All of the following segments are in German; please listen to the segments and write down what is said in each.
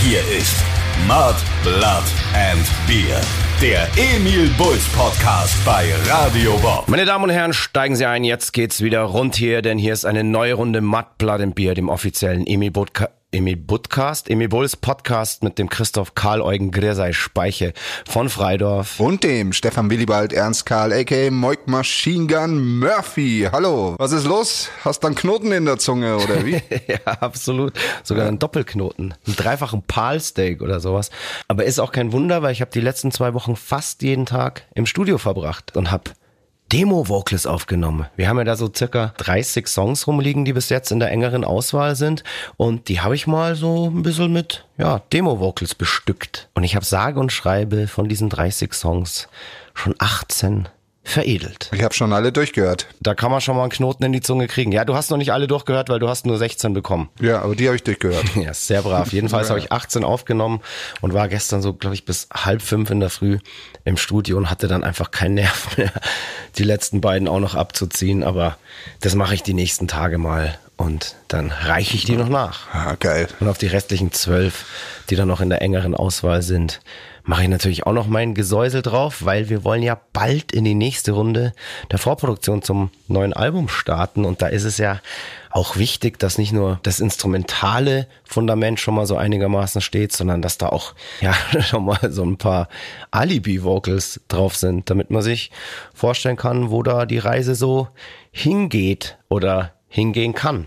Hier ist Mud, Blood and Beer. Der Emil Bulls Podcast bei Radio Bob. Meine Damen und Herren, steigen Sie ein. Jetzt geht's wieder rund hier, denn hier ist eine neue Runde Mud, Blood and Beer, dem offiziellen Emil Podcast. Emil Budcast, Emil Bulls Podcast mit dem Christoph Karl Eugen Gresei Speiche von Freidorf. Und dem Stefan Willibald Ernst Karl, a.k.a. Moik Machine Gun Murphy. Hallo, was ist los? Hast du einen Knoten in der Zunge oder wie? ja, absolut. Sogar einen Doppelknoten. Einen dreifachen Palsteak oder sowas. Aber ist auch kein Wunder, weil ich habe die letzten zwei Wochen fast jeden Tag im Studio verbracht und habe Demo-Vocals aufgenommen. Wir haben ja da so circa 30 Songs rumliegen, die bis jetzt in der engeren Auswahl sind. Und die habe ich mal so ein bisschen mit ja, Demo-Vocals bestückt. Und ich habe sage und schreibe von diesen 30 Songs schon 18 veredelt. Ich habe schon alle durchgehört. Da kann man schon mal einen Knoten in die Zunge kriegen. Ja, du hast noch nicht alle durchgehört, weil du hast nur 16 bekommen. Ja, aber die habe ich durchgehört. Ja, sehr brav. Jedenfalls habe ich 18 aufgenommen und war gestern so, glaube ich, bis halb fünf in der Früh im Studio und hatte dann einfach keinen Nerv mehr, die letzten beiden auch noch abzuziehen. Aber das mache ich die nächsten Tage mal und dann reiche ich die noch nach. Ah, geil. Und auf die restlichen zwölf, die dann noch in der engeren Auswahl sind, mache ich natürlich auch noch mein Gesäusel drauf, weil wir wollen ja bald in die nächste Runde der Vorproduktion zum neuen Album starten. Und da ist es ja auch wichtig, dass nicht nur das instrumentale Fundament schon mal so einigermaßen steht, sondern dass da auch ja schon mal so ein paar Alibi-Vocals drauf sind, damit man sich vorstellen kann, wo da die Reise so hingeht oder hingehen kann.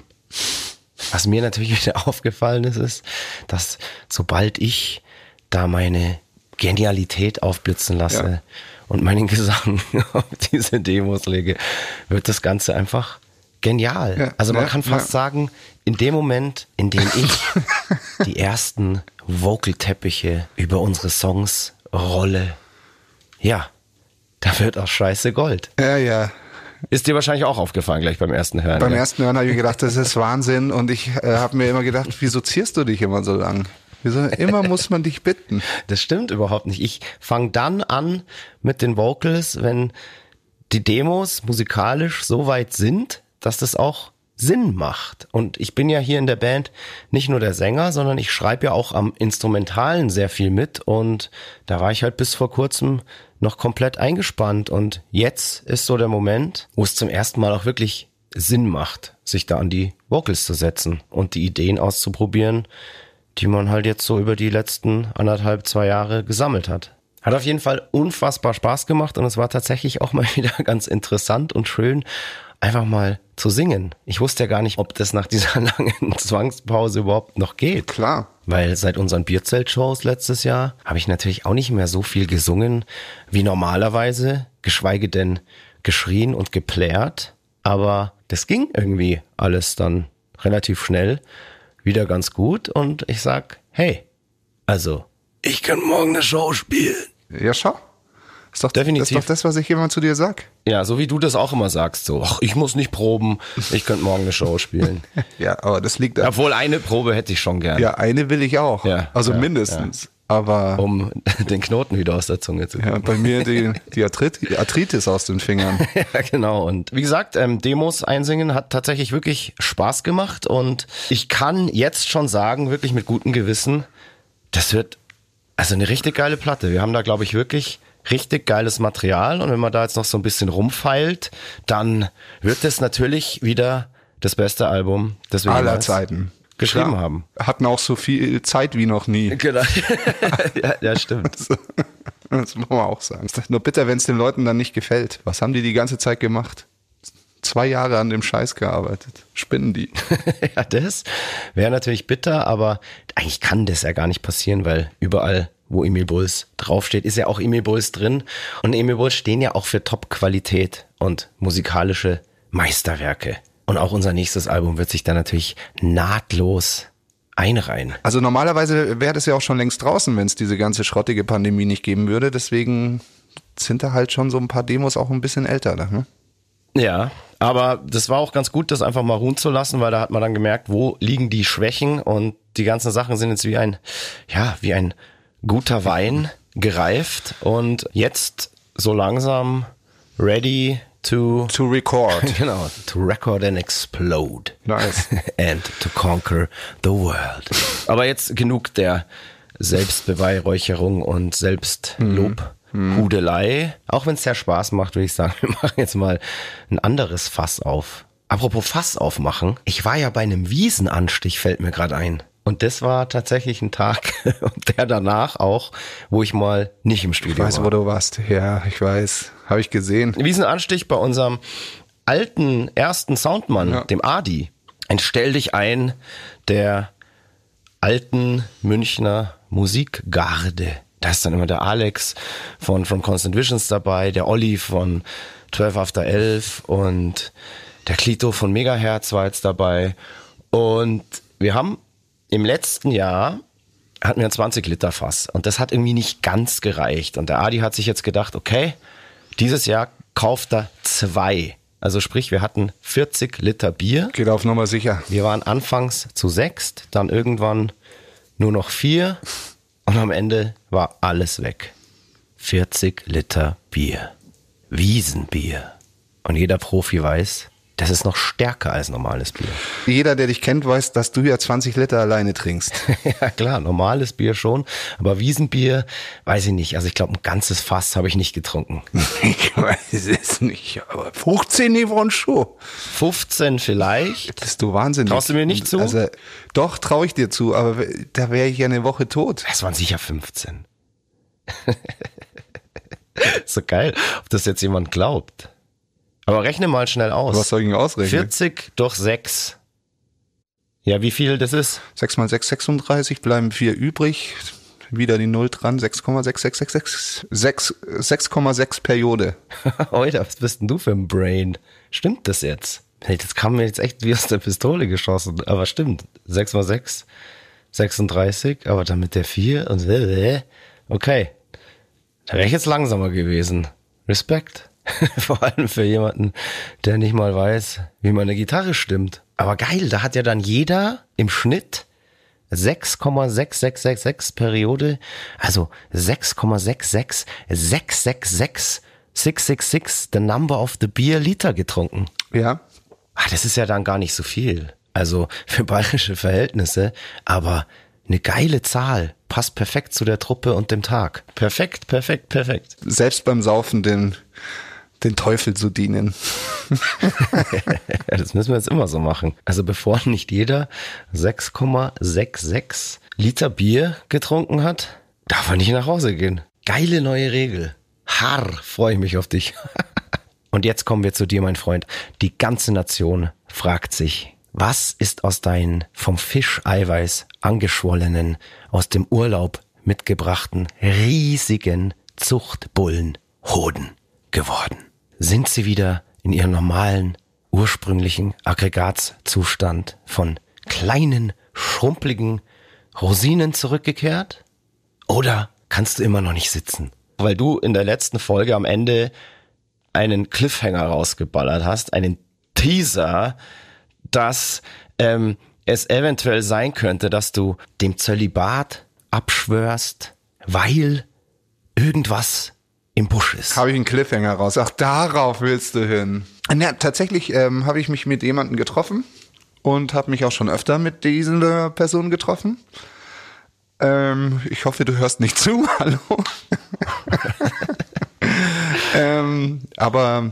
Was mir natürlich wieder aufgefallen ist, ist, dass sobald ich da meine Genialität aufblitzen lasse ja. und meinen Gesang auf diese Demos lege, wird das Ganze einfach genial. Ja, also man ja, kann fast sagen, in dem Moment, in dem ich die ersten Vocal-Teppiche über unsere Songs rolle, ja, da wird auch scheiße Gold. Ja, ja. Ist dir wahrscheinlich auch aufgefallen gleich beim ersten Hören. Beim ja? ersten Hören habe ich gedacht, das ist Wahnsinn und ich äh, habe mir immer gedacht, wieso zierst du dich immer so lang? Wieso? Immer muss man dich bitten. Das stimmt überhaupt nicht. Ich fange dann an mit den Vocals, wenn die Demos musikalisch so weit sind, dass das auch Sinn macht. Und ich bin ja hier in der Band nicht nur der Sänger, sondern ich schreibe ja auch am Instrumentalen sehr viel mit. Und da war ich halt bis vor kurzem noch komplett eingespannt. Und jetzt ist so der Moment, wo es zum ersten Mal auch wirklich Sinn macht, sich da an die Vocals zu setzen und die Ideen auszuprobieren, die man halt jetzt so über die letzten anderthalb, zwei Jahre gesammelt hat. Hat auf jeden Fall unfassbar Spaß gemacht und es war tatsächlich auch mal wieder ganz interessant und schön, einfach mal zu singen. Ich wusste ja gar nicht, ob das nach dieser langen Zwangspause überhaupt noch geht. Klar. Weil seit unseren Bierzelt-Shows letztes Jahr habe ich natürlich auch nicht mehr so viel gesungen wie normalerweise, geschweige denn geschrien und geplärt. Aber das ging irgendwie alles dann relativ schnell wieder ganz gut und ich sag, hey, also, ich kann morgen eine Show spielen. Ja, schau. Ist doch, Definitiv. Das ist doch das, was ich immer zu dir sag. Ja, so wie du das auch immer sagst, so, ach, ich muss nicht proben, ich könnte morgen eine Show spielen. ja, aber das liegt... Obwohl eine Probe hätte ich schon gern. Ja, eine will ich auch. Ja, also ja, mindestens. Ja. Aber um den Knoten wieder aus der Zunge zu kriegen. Ja, bei mir die, die, Arthrit, die Arthritis aus den Fingern. ja, genau. Und wie gesagt, ähm, Demos einsingen hat tatsächlich wirklich Spaß gemacht. Und ich kann jetzt schon sagen, wirklich mit gutem Gewissen, das wird also eine richtig geile Platte. Wir haben da, glaube ich, wirklich richtig geiles Material. Und wenn man da jetzt noch so ein bisschen rumfeilt, dann wird das natürlich wieder das beste Album, das wir aller Zeiten geschrieben Klar, haben. Hatten auch so viel Zeit wie noch nie. Genau. ja, ja, stimmt. das muss man auch sagen. Nur bitter, wenn es den Leuten dann nicht gefällt. Was haben die die ganze Zeit gemacht? Zwei Jahre an dem Scheiß gearbeitet. Spinnen die. ja, das wäre natürlich bitter, aber eigentlich kann das ja gar nicht passieren, weil überall wo Emil Bulls draufsteht, ist ja auch Emil Bulls drin. Und Emil Bulls stehen ja auch für Top-Qualität und musikalische Meisterwerke. Und auch unser nächstes Album wird sich da natürlich nahtlos einreihen. Also normalerweise wäre das ja auch schon längst draußen, wenn es diese ganze schrottige Pandemie nicht geben würde. Deswegen sind da halt schon so ein paar Demos auch ein bisschen älter. Ne? Ja, aber das war auch ganz gut, das einfach mal ruhen zu lassen, weil da hat man dann gemerkt, wo liegen die Schwächen und die ganzen Sachen sind jetzt wie ein, ja, wie ein guter Wein gereift und jetzt so langsam ready, to To record. genau to record and explode. Nice. and to conquer the world. Aber jetzt genug der Selbstbeweihräucherung und Selbstlobhudelei. Auch wenn es sehr Spaß macht, würde ich sagen, wir machen jetzt mal ein anderes Fass auf. Apropos Fass aufmachen. Ich war ja bei einem Wiesenanstich, fällt mir gerade ein. Und das war tatsächlich ein Tag und der danach auch, wo ich mal nicht im Studio Ich weiß, war. wo du warst. Ja, ich weiß. Habe ich gesehen. Wiesenanstich bei unserem alten ersten Soundmann, Ja. dem Adi. Ein Stell dich ein der alten Münchner Musikgarde. Da ist dann immer der Alex von From Constant Visions dabei, der Olli von 12 After 11 und der Clito von Megahertz war jetzt dabei. Und wir haben im letzten Jahr hatten wir ein 20 Liter Fass und das hat irgendwie nicht ganz gereicht. Und der Adi hat sich jetzt gedacht, okay, dieses Jahr kauft er zwei. Also sprich, wir hatten 40 Liter Bier. Geht auf Nummer sicher. Wir waren anfangs zu sechst, dann irgendwann nur noch vier und am Ende war alles weg. 40 Liter Bier. Wiesenbier. Und jeder Profi weiß, das ist noch stärker als normales Bier. Jeder, der dich kennt, weiß, dass du ja 20 Liter alleine trinkst. ja klar, normales Bier schon, aber Wiesenbier, weiß ich nicht. Also ich glaube, ein ganzes Fass habe ich nicht getrunken. ich weiß es nicht, aber 15 Niveau schon. 15 vielleicht. Bist du wahnsinnig. Traust du mir nicht zu? Also, doch, traue ich dir zu, aber da wäre ich ja eine Woche tot. Es waren sicher 15. so geil, ob das jetzt jemand glaubt. Aber rechne mal schnell aus. Was soll ich denn ausrechnen? 40 durch 6. Ja, wie viel das ist? 6 mal 6, 36, bleiben 4 übrig. Wieder die 0 dran, 6,6666. 6 6,6 Periode. Heute, was bist denn du für ein Brain? Stimmt das jetzt? Hey, das kam mir jetzt echt wie aus der Pistole geschossen. Aber stimmt. 6 mal 6, 36, aber dann mit der 4 und okay. Da wäre ich jetzt langsamer gewesen. Respekt. Vor allem für jemanden, der nicht mal weiß, wie man eine Gitarre stimmt. Aber geil, da hat ja dann jeder im Schnitt 6,6666 Periode, also 6,66 666 666 the number of the beer Liter getrunken. Ja. Ah, das ist ja dann gar nicht so viel. Also für bayerische Verhältnisse, aber eine geile Zahl. Passt perfekt zu der Truppe und dem Tag. Perfekt, perfekt, perfekt. Selbst beim Saufen den, den Teufel zu dienen. Das müssen wir jetzt immer so machen. Also bevor nicht jeder 6,66 Liter Bier getrunken hat, darf er nicht nach Hause gehen. Geile neue Regel. Harr, freue ich mich auf dich. Und jetzt kommen wir zu dir, mein Freund. Die ganze Nation fragt sich, was ist aus deinen vom Fischeiweiß angeschwollenen, aus dem Urlaub mitgebrachten riesigen Zuchtbullen Hoden geworden? Sind sie wieder in ihren normalen, ursprünglichen Aggregatzustand von kleinen, schrumpeligen Rosinen zurückgekehrt? Oder kannst du immer noch nicht sitzen? Weil du in der letzten Folge am Ende einen Cliffhanger rausgeballert hast, einen Teaser, dass ähm, es eventuell sein könnte, dass du dem Zölibat abschwörst, weil irgendwas im Busch ist. Habe ich einen Cliffhanger raus. Ach, darauf willst du hin. Ja, tatsächlich ähm, habe ich mich mit jemandem getroffen und habe mich auch schon öfter mit dieser Person getroffen. Ähm, ich hoffe, du hörst nicht zu. Hallo. ähm, aber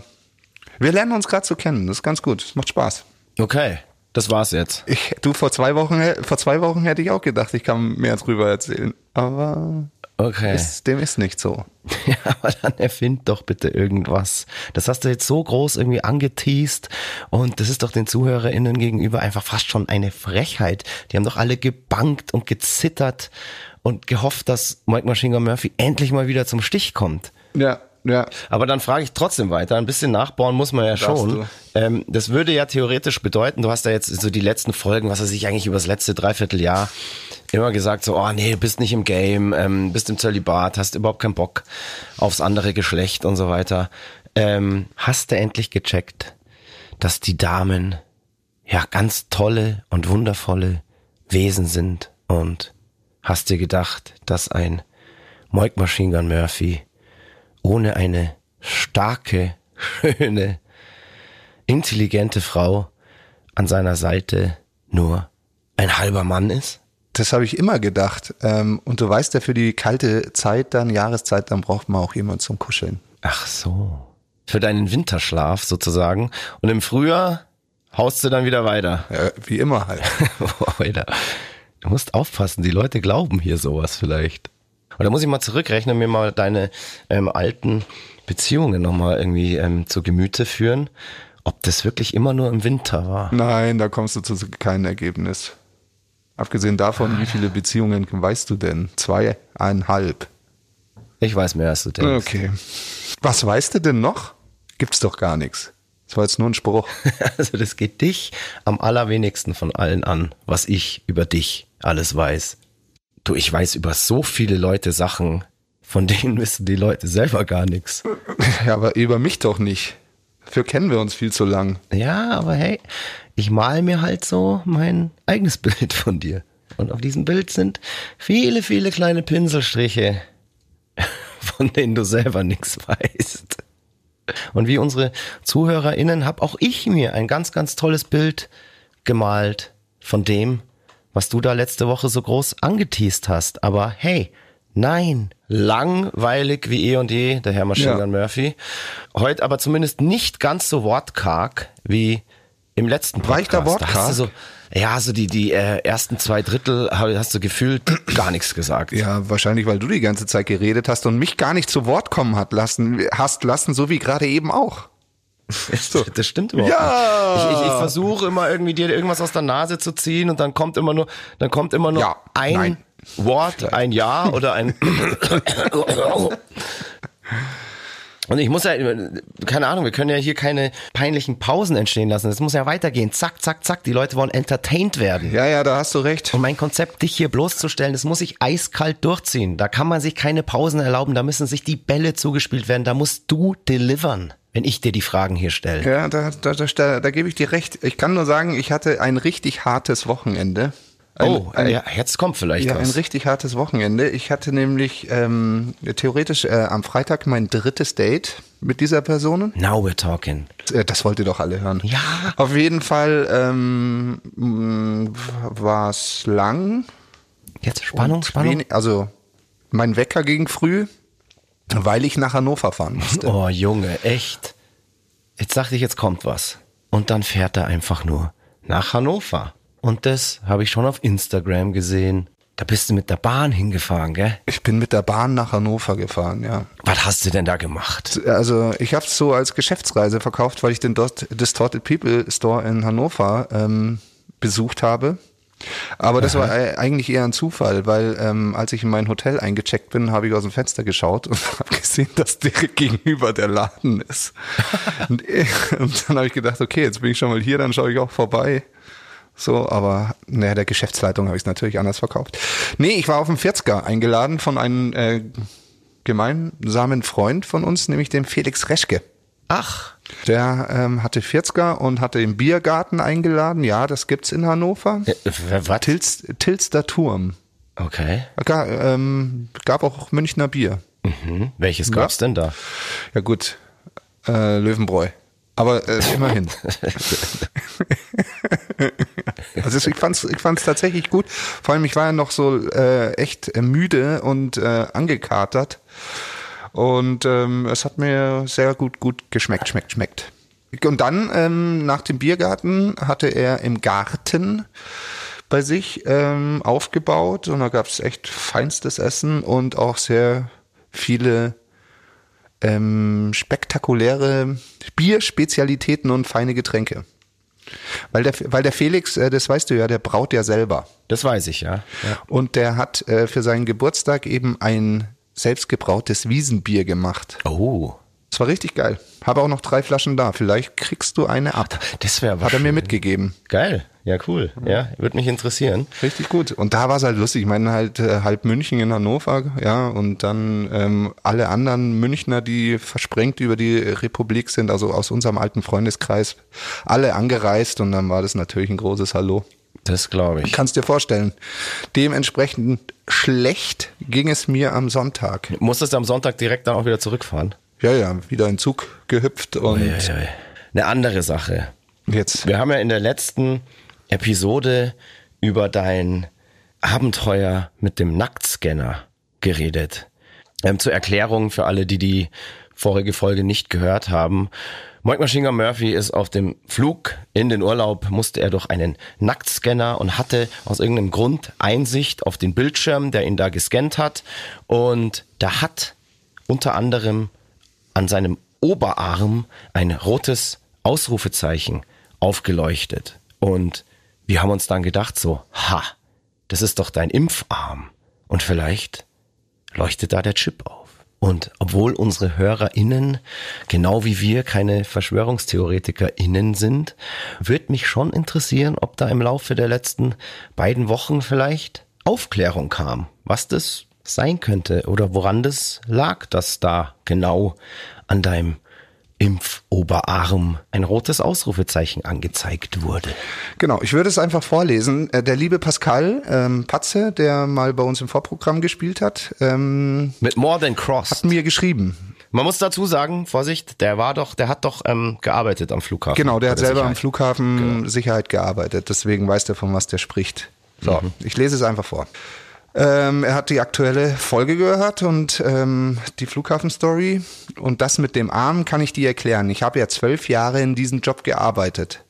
wir lernen uns gerade so kennen. Das ist ganz gut. Das macht Spaß. Okay, das war's jetzt. Ich, du vor zwei Wochen, vor zwei Wochen hätte ich auch gedacht, ich kann mehr drüber erzählen. Aber Okay. ist, dem ist nicht so. Ja, aber dann erfind doch bitte irgendwas. Das hast du jetzt so groß irgendwie angeteased und das ist doch den ZuhörerInnen gegenüber einfach fast schon eine Frechheit. Die haben doch alle gebankt und gezittert und gehofft, dass Mike Machine Gun Murphy endlich mal wieder zum Stich kommt. Ja, ja. Aber dann frage ich trotzdem weiter. Ein bisschen nachbauen muss man ja schon. Ähm, das würde ja theoretisch bedeuten, du hast ja jetzt so die letzten Folgen, was er sich eigentlich über das letzte Dreivierteljahr immer gesagt, so, oh nee, bist nicht im Game, ähm, bist im Zölibat, hast überhaupt keinen Bock aufs andere Geschlecht und so weiter. Ähm, hast du endlich gecheckt, dass die Damen ja ganz tolle und wundervolle Wesen sind und hast dir gedacht, dass ein Moik Machine Gun Murphy ohne eine starke, schöne intelligente Frau an seiner Seite nur ein halber Mann ist? Das habe ich immer gedacht. Ähm, und du weißt ja, für die kalte Zeit, dann Jahreszeit, dann braucht man auch jemanden zum Kuscheln. Ach so. Für deinen Winterschlaf sozusagen. Und im Frühjahr haust du dann wieder weiter. Ja, wie immer halt. Alter. Du musst aufpassen, die Leute glauben hier sowas vielleicht. Und da muss ich mal zurückrechnen, mir mal deine ähm, alten Beziehungen nochmal irgendwie ähm, zu Gemüte führen, ob das wirklich immer nur im Winter war. Nein, da kommst du zu keinem Ergebnis. Abgesehen davon, wie viele Beziehungen weißt du denn? Zweieinhalb. Ich weiß mehr, als du denkst. Okay. Was weißt du denn noch? Gibt's doch gar nichts. Das war jetzt nur ein Spruch. Also das geht dich am allerwenigsten von allen an, was ich über dich alles weiß. Du, ich weiß über so viele Leute Sachen, von denen wissen die Leute selber gar nichts. Ja, aber über mich doch nicht. Dafür kennen wir uns viel zu lang. Ja, aber hey, ich mal mir halt so mein eigenes Bild von dir. Und auf diesem Bild sind viele, viele kleine Pinselstriche, von denen du selber nichts weißt. Und wie unsere ZuhörerInnen habe auch ich mir ein ganz, ganz tolles Bild gemalt von dem, was du da letzte Woche so groß angeteased hast. Aber hey, nein, langweilig wie eh und je, der Herr Machine Ja. Murphy. Heute aber zumindest nicht ganz so wortkarg wie im letzten Podcast. War ich da wortkarg? so, ja, so die, die äh, ersten zwei Drittel hast du gefühlt gar nichts gesagt. Ja, wahrscheinlich, weil du die ganze Zeit geredet hast und mich gar nicht zu Wort kommen hat lassen, hast lassen, so wie gerade eben auch. So. Das stimmt überhaupt Ja. nicht. Ich, ich, ich versuche immer irgendwie dir irgendwas aus der Nase zu ziehen und dann kommt immer nur, dann kommt immer nur Ja, ein nein. Wort, ein Ja oder ein Und ich muss ja, keine Ahnung, wir können ja hier keine peinlichen Pausen entstehen lassen. Es muss ja weitergehen. Zack, zack, zack. Die Leute wollen entertained werden. Ja, ja, da hast du recht. Und mein Konzept, dich hier bloßzustellen, das muss sich eiskalt durchziehen. Da kann man sich keine Pausen erlauben, da müssen sich die Bälle zugespielt werden, da musst du delivern, wenn ich dir die Fragen hier stelle. Ja, da, da, da, da, da gebe ich dir recht. Ich kann nur sagen, ich hatte ein richtig hartes Wochenende. Ein, oh, ein, ja, jetzt kommt vielleicht ja, ein was. richtig hartes Wochenende. Ich hatte nämlich ähm, theoretisch äh, am Freitag mein drittes Date mit dieser Person. Now we're talking. Äh, Das wollt ihr doch alle hören. Ja. Auf jeden Fall ähm, war es lang. Jetzt Spannung, und Spannung. wenig- also mein Wecker ging früh, weil ich nach Hannover fahren musste. Oh, Junge, echt. Jetzt dachte ich, jetzt kommt was. Und dann fährt er einfach nur nach Hannover. Und das habe ich schon auf Instagram gesehen. Da bist du mit der Bahn hingefahren, gell? Ich bin mit der Bahn nach Hannover gefahren, ja. Was hast du denn da gemacht? Also ich habe es so als Geschäftsreise verkauft, weil ich den Dort Distorted People Store in Hannover ähm, besucht habe. Aber das war äh, eigentlich eher ein Zufall, weil ähm, als ich in mein Hotel eingecheckt bin, habe ich aus dem Fenster geschaut und habe gesehen, dass direkt gegenüber der Laden ist. und, äh, und dann habe ich gedacht, okay, jetzt bin ich schon mal hier, dann schaue ich auch vorbei. So, aber naja, der Geschäftsleitung habe ich es natürlich anders verkauft. Nee, ich war auf dem 40er eingeladen von einem äh, gemeinsamen Freund von uns, nämlich dem Felix Reschke. Ach, Der ähm, hatte 40er und hatte im Biergarten eingeladen. Ja, das gibt's in Hannover. äh, was? Tils, Tilster Turm. Okay. Ga, ähm, gab auch Münchner Bier. Hm, welches gab's denn da? Ja gut, äh, Löwenbräu. Aber äh, immerhin. also ich fand's, ich fand's tatsächlich gut. Vor allem ich war ja noch so äh, echt äh, müde und äh, angekatert. Und ähm, es hat mir sehr gut, gut geschmeckt, schmeckt, schmeckt. Und dann ähm, nach dem Biergarten hatte er im Garten bei sich ähm, aufgebaut und da gab's echt feinstes Essen und auch sehr viele ähm, spektakuläre Bierspezialitäten und feine Getränke. Weil der, weil der Felix, äh, das weißt du ja, der braut ja selber. Das weiß ich, ja. ja. Und der hat äh, für seinen Geburtstag eben ein selbstgebrautes Wiesenbier gemacht. Oh, Das war richtig geil. Habe auch noch drei Flaschen da. Vielleicht kriegst du eine ab. das wäre was. Hat er mir mitgegeben. Geil, ja cool. Ja, würde mich interessieren. Richtig gut. Und da war es halt lustig. Ich meine halt äh, halb München in Hannover, ja, und dann ähm, alle anderen Münchner, die versprengt über die Republik sind, also aus unserem alten Freundeskreis, alle angereist und dann war das natürlich ein großes Hallo. Das glaube ich. Kannst dir vorstellen. Dementsprechend schlecht ging es mir am Sonntag. Musstest du am Sonntag direkt dann auch wieder zurückfahren? Ja, ja, wieder in den Zug gehüpft und Uiuiui. eine andere Sache. Jetzt. Wir haben ja in der letzten Episode über dein Abenteuer mit dem Nacktscanner geredet. Ähm, zur Erklärung für alle, die die vorige Folge nicht gehört haben. Mike Machine Gun Murphy ist auf dem Flug in den Urlaub, musste er durch einen Nacktscanner und hatte aus irgendeinem Grund Einsicht auf den Bildschirm, der ihn da gescannt hat. Und da hat unter anderem an seinem Oberarm ein rotes Ausrufezeichen aufgeleuchtet. Und wir haben uns dann gedacht so, ha, das ist doch dein Impfarm. Und vielleicht leuchtet da der Chip auf. Und obwohl unsere HörerInnen, genau wie wir, keine VerschwörungstheoretikerInnen sind, wird mich schon interessieren, ob da im Laufe der letzten beiden Wochen vielleicht Aufklärung kam, was das sein könnte oder woran das lag, dass da genau an deinem Impfoberarm ein rotes Ausrufezeichen angezeigt wurde. Genau, ich würde es einfach vorlesen. Äh, Der liebe Pascal ähm, Patze, der mal bei uns im Vorprogramm gespielt hat, ähm, Mit More Than Cross. hat mir geschrieben. Man muss dazu sagen, Vorsicht, der war doch, der hat doch ähm, gearbeitet am Flughafen. Genau, der hat der selber am Sicherheit. Flughafen Sicherheit gearbeitet, deswegen weiß der, von was der spricht. So, ich lese es einfach vor. Ähm, er hat die aktuelle Folge gehört und ähm, die Flughafenstory. Und das mit dem Arm kann ich dir erklären. Ich habe ja zwölf Jahre in diesem Job gearbeitet.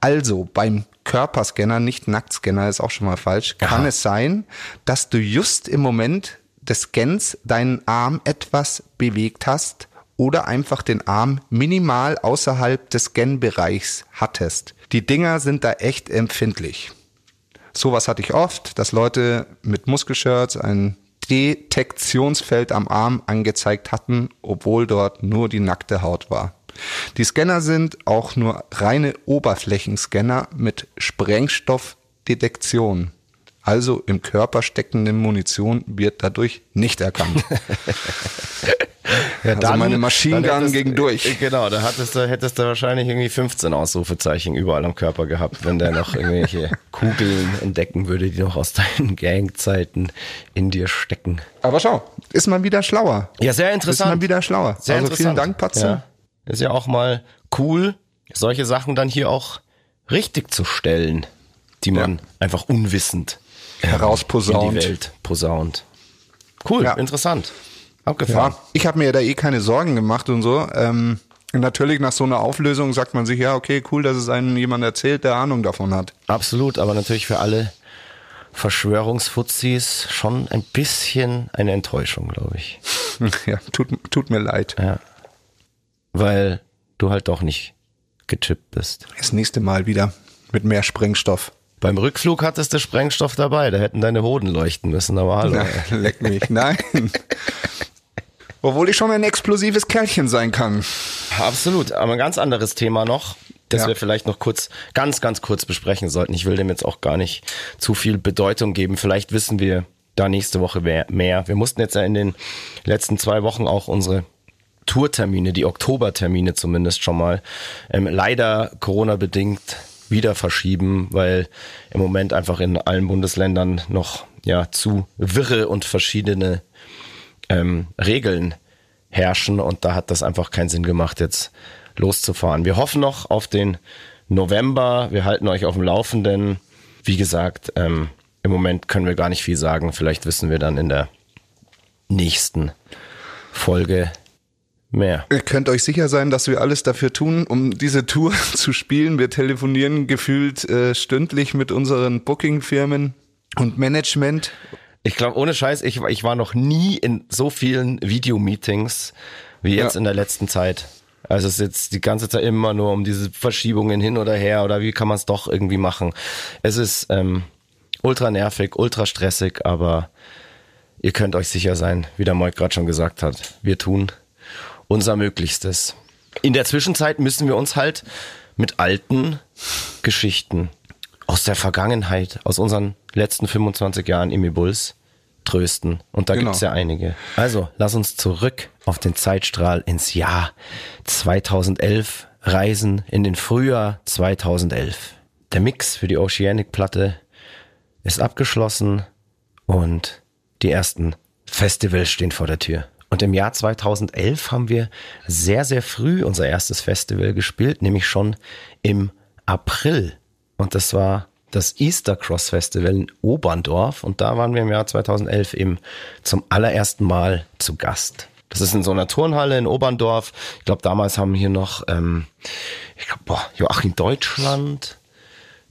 Also beim Körperscanner, nicht Nacktscanner, ist auch schon mal falsch, kann Aha. es sein, dass du just im Moment des Scans deinen Arm etwas bewegt hast oder einfach den Arm minimal außerhalb des Scan-Bereichs hattest. Die Dinger sind da echt empfindlich. Sowas hatte ich oft, dass Leute mit Muskelshirts ein Detektionsfeld am Arm angezeigt hatten, obwohl dort nur die nackte Haut war. Die Scanner sind auch nur reine Oberflächenscanner mit Sprengstoffdetektion. Also im Körper steckende Munition wird dadurch nicht erkannt. Ja, Also meine Machine Gun hättest- ging durch. Genau, da hattest du, hättest du wahrscheinlich irgendwie 15 Ausrufezeichen überall am Körper gehabt, wenn der noch irgendwelche Kugeln entdecken würde, die noch aus deinen Gangzeiten in dir stecken. Aber schau, ist man wieder schlauer. Ja, sehr Ist interessant. man wieder schlauer. Sehr also vielen interessant. Dank, Patze. Ja. Ist ja auch mal cool, solche Sachen dann hier auch richtig zu stellen, die man Ja. einfach unwissend Herausposaunt. in die Welt posaunt. Cool, Ja. interessant. Abgefahren. Ja, ich habe mir da eh keine Sorgen gemacht und so. Ähm, natürlich nach so einer Auflösung sagt man sich, ja, okay, cool, dass es einem jemand erzählt, der Ahnung davon hat. Absolut, aber natürlich für alle Verschwörungsfuzis schon ein bisschen eine Enttäuschung, glaube ich. ja, tut, tut mir leid. Ja. Weil du halt doch nicht gechippt bist. Das nächste Mal wieder mit mehr Sprengstoff. Beim Rückflug hattest du Sprengstoff dabei, da hätten deine Hoden leuchten müssen, aber hallo. Na, leck mich. Nein. Obwohl ich schon ein explosives Kerlchen sein kann. Absolut, aber ein ganz anderes Thema noch, das Ja. wir vielleicht noch kurz, ganz, ganz kurz besprechen sollten. Ich will dem jetzt auch gar nicht zu viel Bedeutung geben. Vielleicht wissen wir da nächste Woche mehr. Wir mussten jetzt ja in den letzten zwei Wochen auch unsere Tourtermine, die Oktobertermine zumindest schon mal, ähm, leider Corona-bedingt wieder verschieben, weil im Moment einfach in allen Bundesländern noch ja zu wirre und verschiedene ähm, Regeln herrschen und da hat das einfach keinen Sinn gemacht, jetzt loszufahren. Wir hoffen noch auf den November. Wir halten euch auf dem Laufenden. Wie gesagt, ähm, im Moment können wir gar nicht viel sagen. Vielleicht wissen wir dann in der nächsten Folge mehr. Ihr könnt euch sicher sein, dass wir alles dafür tun, um diese Tour zu spielen. Wir telefonieren gefühlt äh, stündlich mit unseren Booking-Firmen und Management. Ich glaube, ohne Scheiß, ich, war- ich war noch nie in so vielen Videomeetings wie jetzt Ja. in der letzten Zeit. Also es ist jetzt die ganze Zeit immer nur um diese Verschiebungen hin oder her oder wie kann man es doch irgendwie machen. Es ist ähm, ultra nervig, ultra stressig, aber ihr könnt euch sicher sein, wie der Moik gerade schon gesagt hat, wir tun unser Möglichstes. In der Zwischenzeit müssen wir uns halt mit alten Geschichten aus der Vergangenheit, aus unseren letzten 25 Jahren Imi Bulls trösten. Und da Genau. gibt's ja einige. Also, lass uns zurück auf den Zeitstrahl ins Jahr 2011 reisen, in den Frühjahr 2011. Der Mix für die Oceanic-Platte ist abgeschlossen und die ersten Festivals stehen vor der Tür. Und im Jahr 2011 haben wir sehr, sehr früh unser erstes Festival gespielt, nämlich schon im April. Und das war das Easter Cross Festival in Oberndorf. Und da waren wir im Jahr 2011 eben zum allerersten Mal zu Gast. Das ist in so einer Turnhalle in Oberndorf. Ich glaube, damals haben hier noch, ähm, ich glaube, Joachim Deutschland,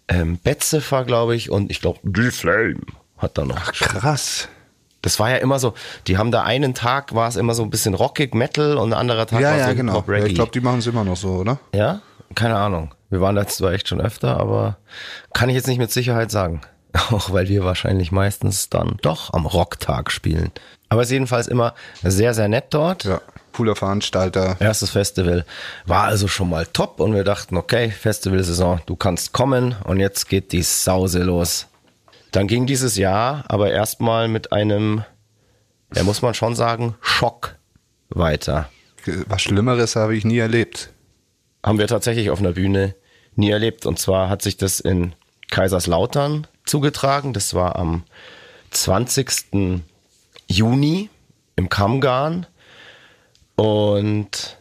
ähm, Betzefer, glaube ich, und ich glaube, The Flame hat da noch. Ach, krass. Das war ja immer so, die haben da einen Tag war es immer so ein bisschen rockig Metal und ein anderer Tag Ja, war es ja, so genau. Pop Ja, Reggae. ich glaube, die machen es immer noch so, oder? Ja? Keine Ahnung. Wir waren da zwar echt schon öfter, aber kann ich jetzt nicht mit Sicherheit sagen. Auch weil wir wahrscheinlich meistens dann doch am Rocktag spielen. Aber es ist jedenfalls immer sehr, sehr nett dort. Ja. Cooler Veranstalter. Erstes Festival war also schon mal top und wir dachten, okay, Festivalsaison, du kannst kommen und jetzt geht die Sause los. Dann ging dieses Jahr aber erstmal mit einem, ja muss man schon sagen, Schock weiter. Was Schlimmeres habe ich nie erlebt. haben wir tatsächlich auf einer Bühne nie erlebt. Und zwar hat sich das in Kaiserslautern zugetragen. Das war am 20. Juni im Kammgarn. Und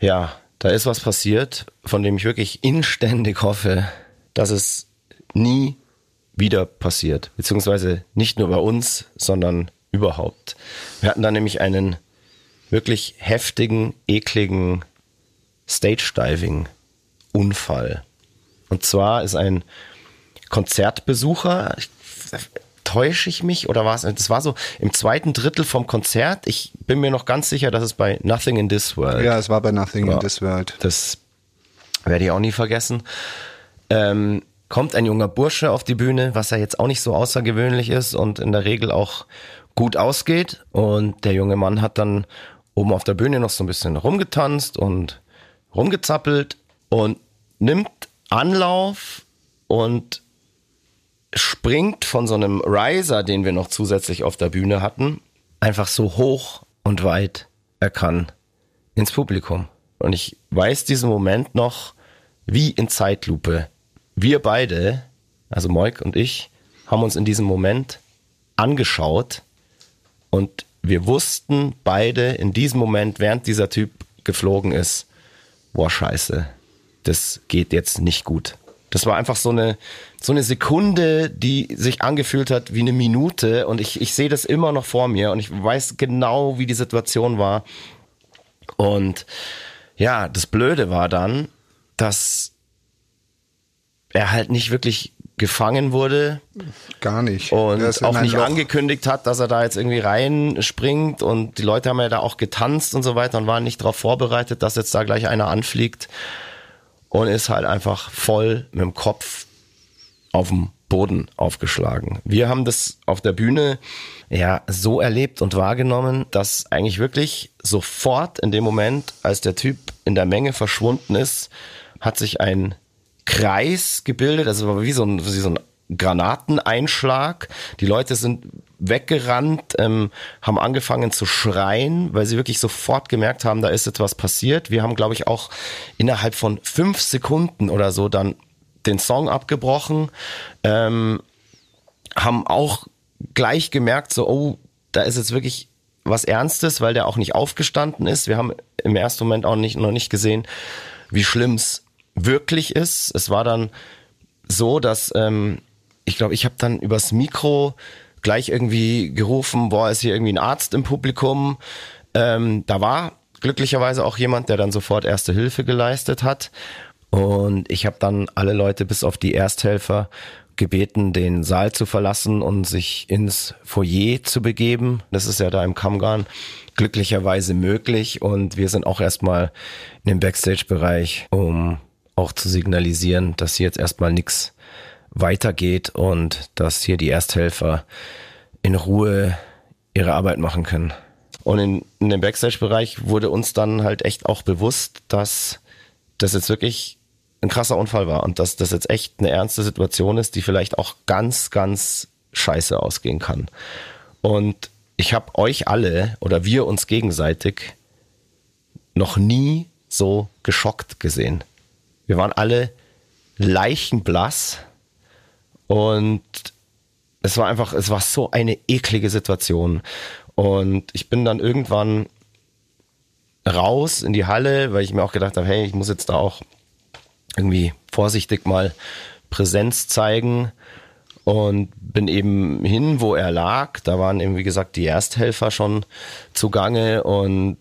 ja, da ist was passiert, von dem ich wirklich inständig hoffe, dass es nie wieder passiert. Beziehungsweise nicht nur bei uns, sondern überhaupt. Wir hatten da nämlich einen wirklich heftigen, ekligen Stage-Diving-Unfall. Und zwar ist ein Konzertbesucher, ich, täusche ich mich oder war es, das war so im zweiten Drittel vom Konzert. Ich bin mir noch ganz sicher, dass es bei Nothing in This World. Ja, es war bei Nothing Ja. in This World. Das werde ich auch nie vergessen. Ähm, kommt ein junger Bursche auf die Bühne, was ja jetzt auch nicht so außergewöhnlich ist und in der Regel auch gut ausgeht. Und der junge Mann hat dann oben auf der Bühne noch so ein bisschen rumgetanzt und rumgezappelt und nimmt Anlauf und springt von so einem Riser, den wir noch zusätzlich auf der Bühne hatten, einfach so hoch und weit er kann ins Publikum. Und ich weiß diesen Moment noch wie in Zeitlupe. Wir beide, also Moik und ich, haben uns in diesem Moment angeschaut und wir wussten beide in diesem Moment, während dieser Typ geflogen ist, boah, scheiße, das geht jetzt nicht gut. Das war einfach so eine, so eine Sekunde, die sich angefühlt hat wie eine Minute und ich, ich sehe das immer noch vor mir und ich weiß genau, wie die Situation war. Und ja, das Blöde war dann, dass er halt nicht wirklich gefangen wurde Gar nicht. und auch nicht Loch. angekündigt hat, dass er da jetzt irgendwie reinspringt und die Leute haben ja da auch getanzt und so weiter und waren nicht darauf vorbereitet, dass jetzt da gleich einer anfliegt und ist halt einfach voll mit dem Kopf auf dem Boden aufgeschlagen. Wir haben das auf der Bühne ja so erlebt und wahrgenommen, dass eigentlich wirklich sofort in dem Moment, als der Typ in der Menge verschwunden ist, hat sich ein Kreis gebildet, also wie so ein, wie so ein Granateneinschlag. Die Leute sind weggerannt, ähm, haben angefangen zu schreien, weil sie wirklich sofort gemerkt haben, da ist etwas passiert. Wir haben, glaube ich, auch innerhalb von fünf Sekunden oder so dann den Song abgebrochen, ähm, haben auch gleich gemerkt, so, oh, da ist jetzt wirklich was Ernstes, weil der auch nicht aufgestanden ist. Wir haben im ersten Moment auch nicht, noch nicht gesehen, wie schlimm's wirklich ist. Es war dann so, dass ähm, ich glaube, ich habe dann übers Mikro gleich irgendwie gerufen, boah, ist hier irgendwie ein Arzt im Publikum. Ähm, da war glücklicherweise auch jemand, der dann sofort erste Hilfe geleistet hat. Und ich habe dann alle Leute bis auf die Ersthelfer gebeten, den Saal zu verlassen und sich ins Foyer zu begeben. Das ist ja da im Kammgarn glücklicherweise möglich. Und wir sind auch erstmal in dem Backstage-Bereich, um auch zu signalisieren, dass hier jetzt erstmal nichts weitergeht und dass hier die Ersthelfer in Ruhe ihre Arbeit machen können. Und in, in dem Backstage-Bereich wurde uns dann halt echt auch bewusst, dass das jetzt wirklich ein krasser Unfall war und dass das jetzt echt eine ernste Situation ist, die vielleicht auch ganz, ganz scheiße ausgehen kann. Und ich habe euch alle oder wir uns gegenseitig noch nie so geschockt gesehen. Wir waren alle leichenblass und es war einfach, es war so eine eklige Situation. Und ich bin dann irgendwann raus in die Halle, weil ich mir auch gedacht habe, hey, ich muss jetzt da auch irgendwie vorsichtig mal Präsenz zeigen und bin eben hin, wo er lag. Da waren eben, wie gesagt, die Ersthelfer schon zugange und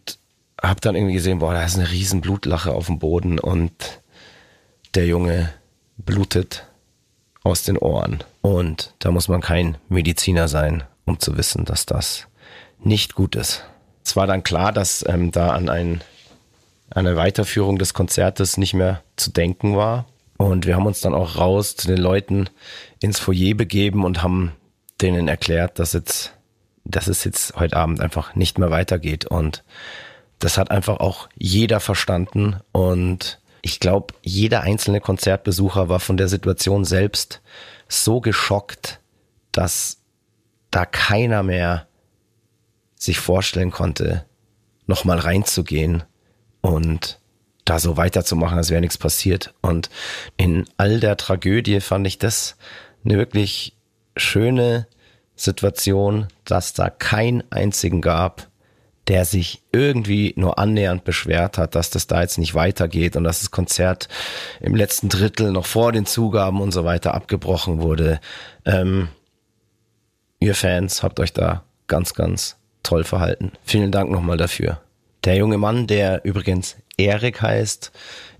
habe dann irgendwie gesehen, boah, da ist eine riesen Blutlache auf dem Boden und der Junge blutet aus den Ohren. Und da muss man kein Mediziner sein, um zu wissen, dass das nicht gut ist. Es war dann klar, dass ähm, da an ein, eine Weiterführung des Konzertes nicht mehr zu denken war. Und wir haben uns dann auch raus zu den Leuten ins Foyer begeben und haben denen erklärt, dass jetzt, dass es jetzt heute Abend einfach nicht mehr weitergeht. Und das hat einfach auch jeder verstanden. Und ich glaube, jeder einzelne Konzertbesucher war von der Situation selbst so geschockt, dass da keiner mehr sich vorstellen konnte, nochmal reinzugehen und da so weiterzumachen, als wäre nichts passiert. Und in all der Tragödie fand ich das eine wirklich schöne Situation, dass da keinen einzigen gab, der sich irgendwie nur annähernd beschwert hat, dass das da jetzt nicht weitergeht und dass das Konzert im letzten Drittel noch vor den Zugaben und so weiter abgebrochen wurde. Ähm, ihr Fans habt euch da ganz, ganz toll verhalten. Vielen Dank nochmal dafür. Der junge Mann, der übrigens Erik heißt,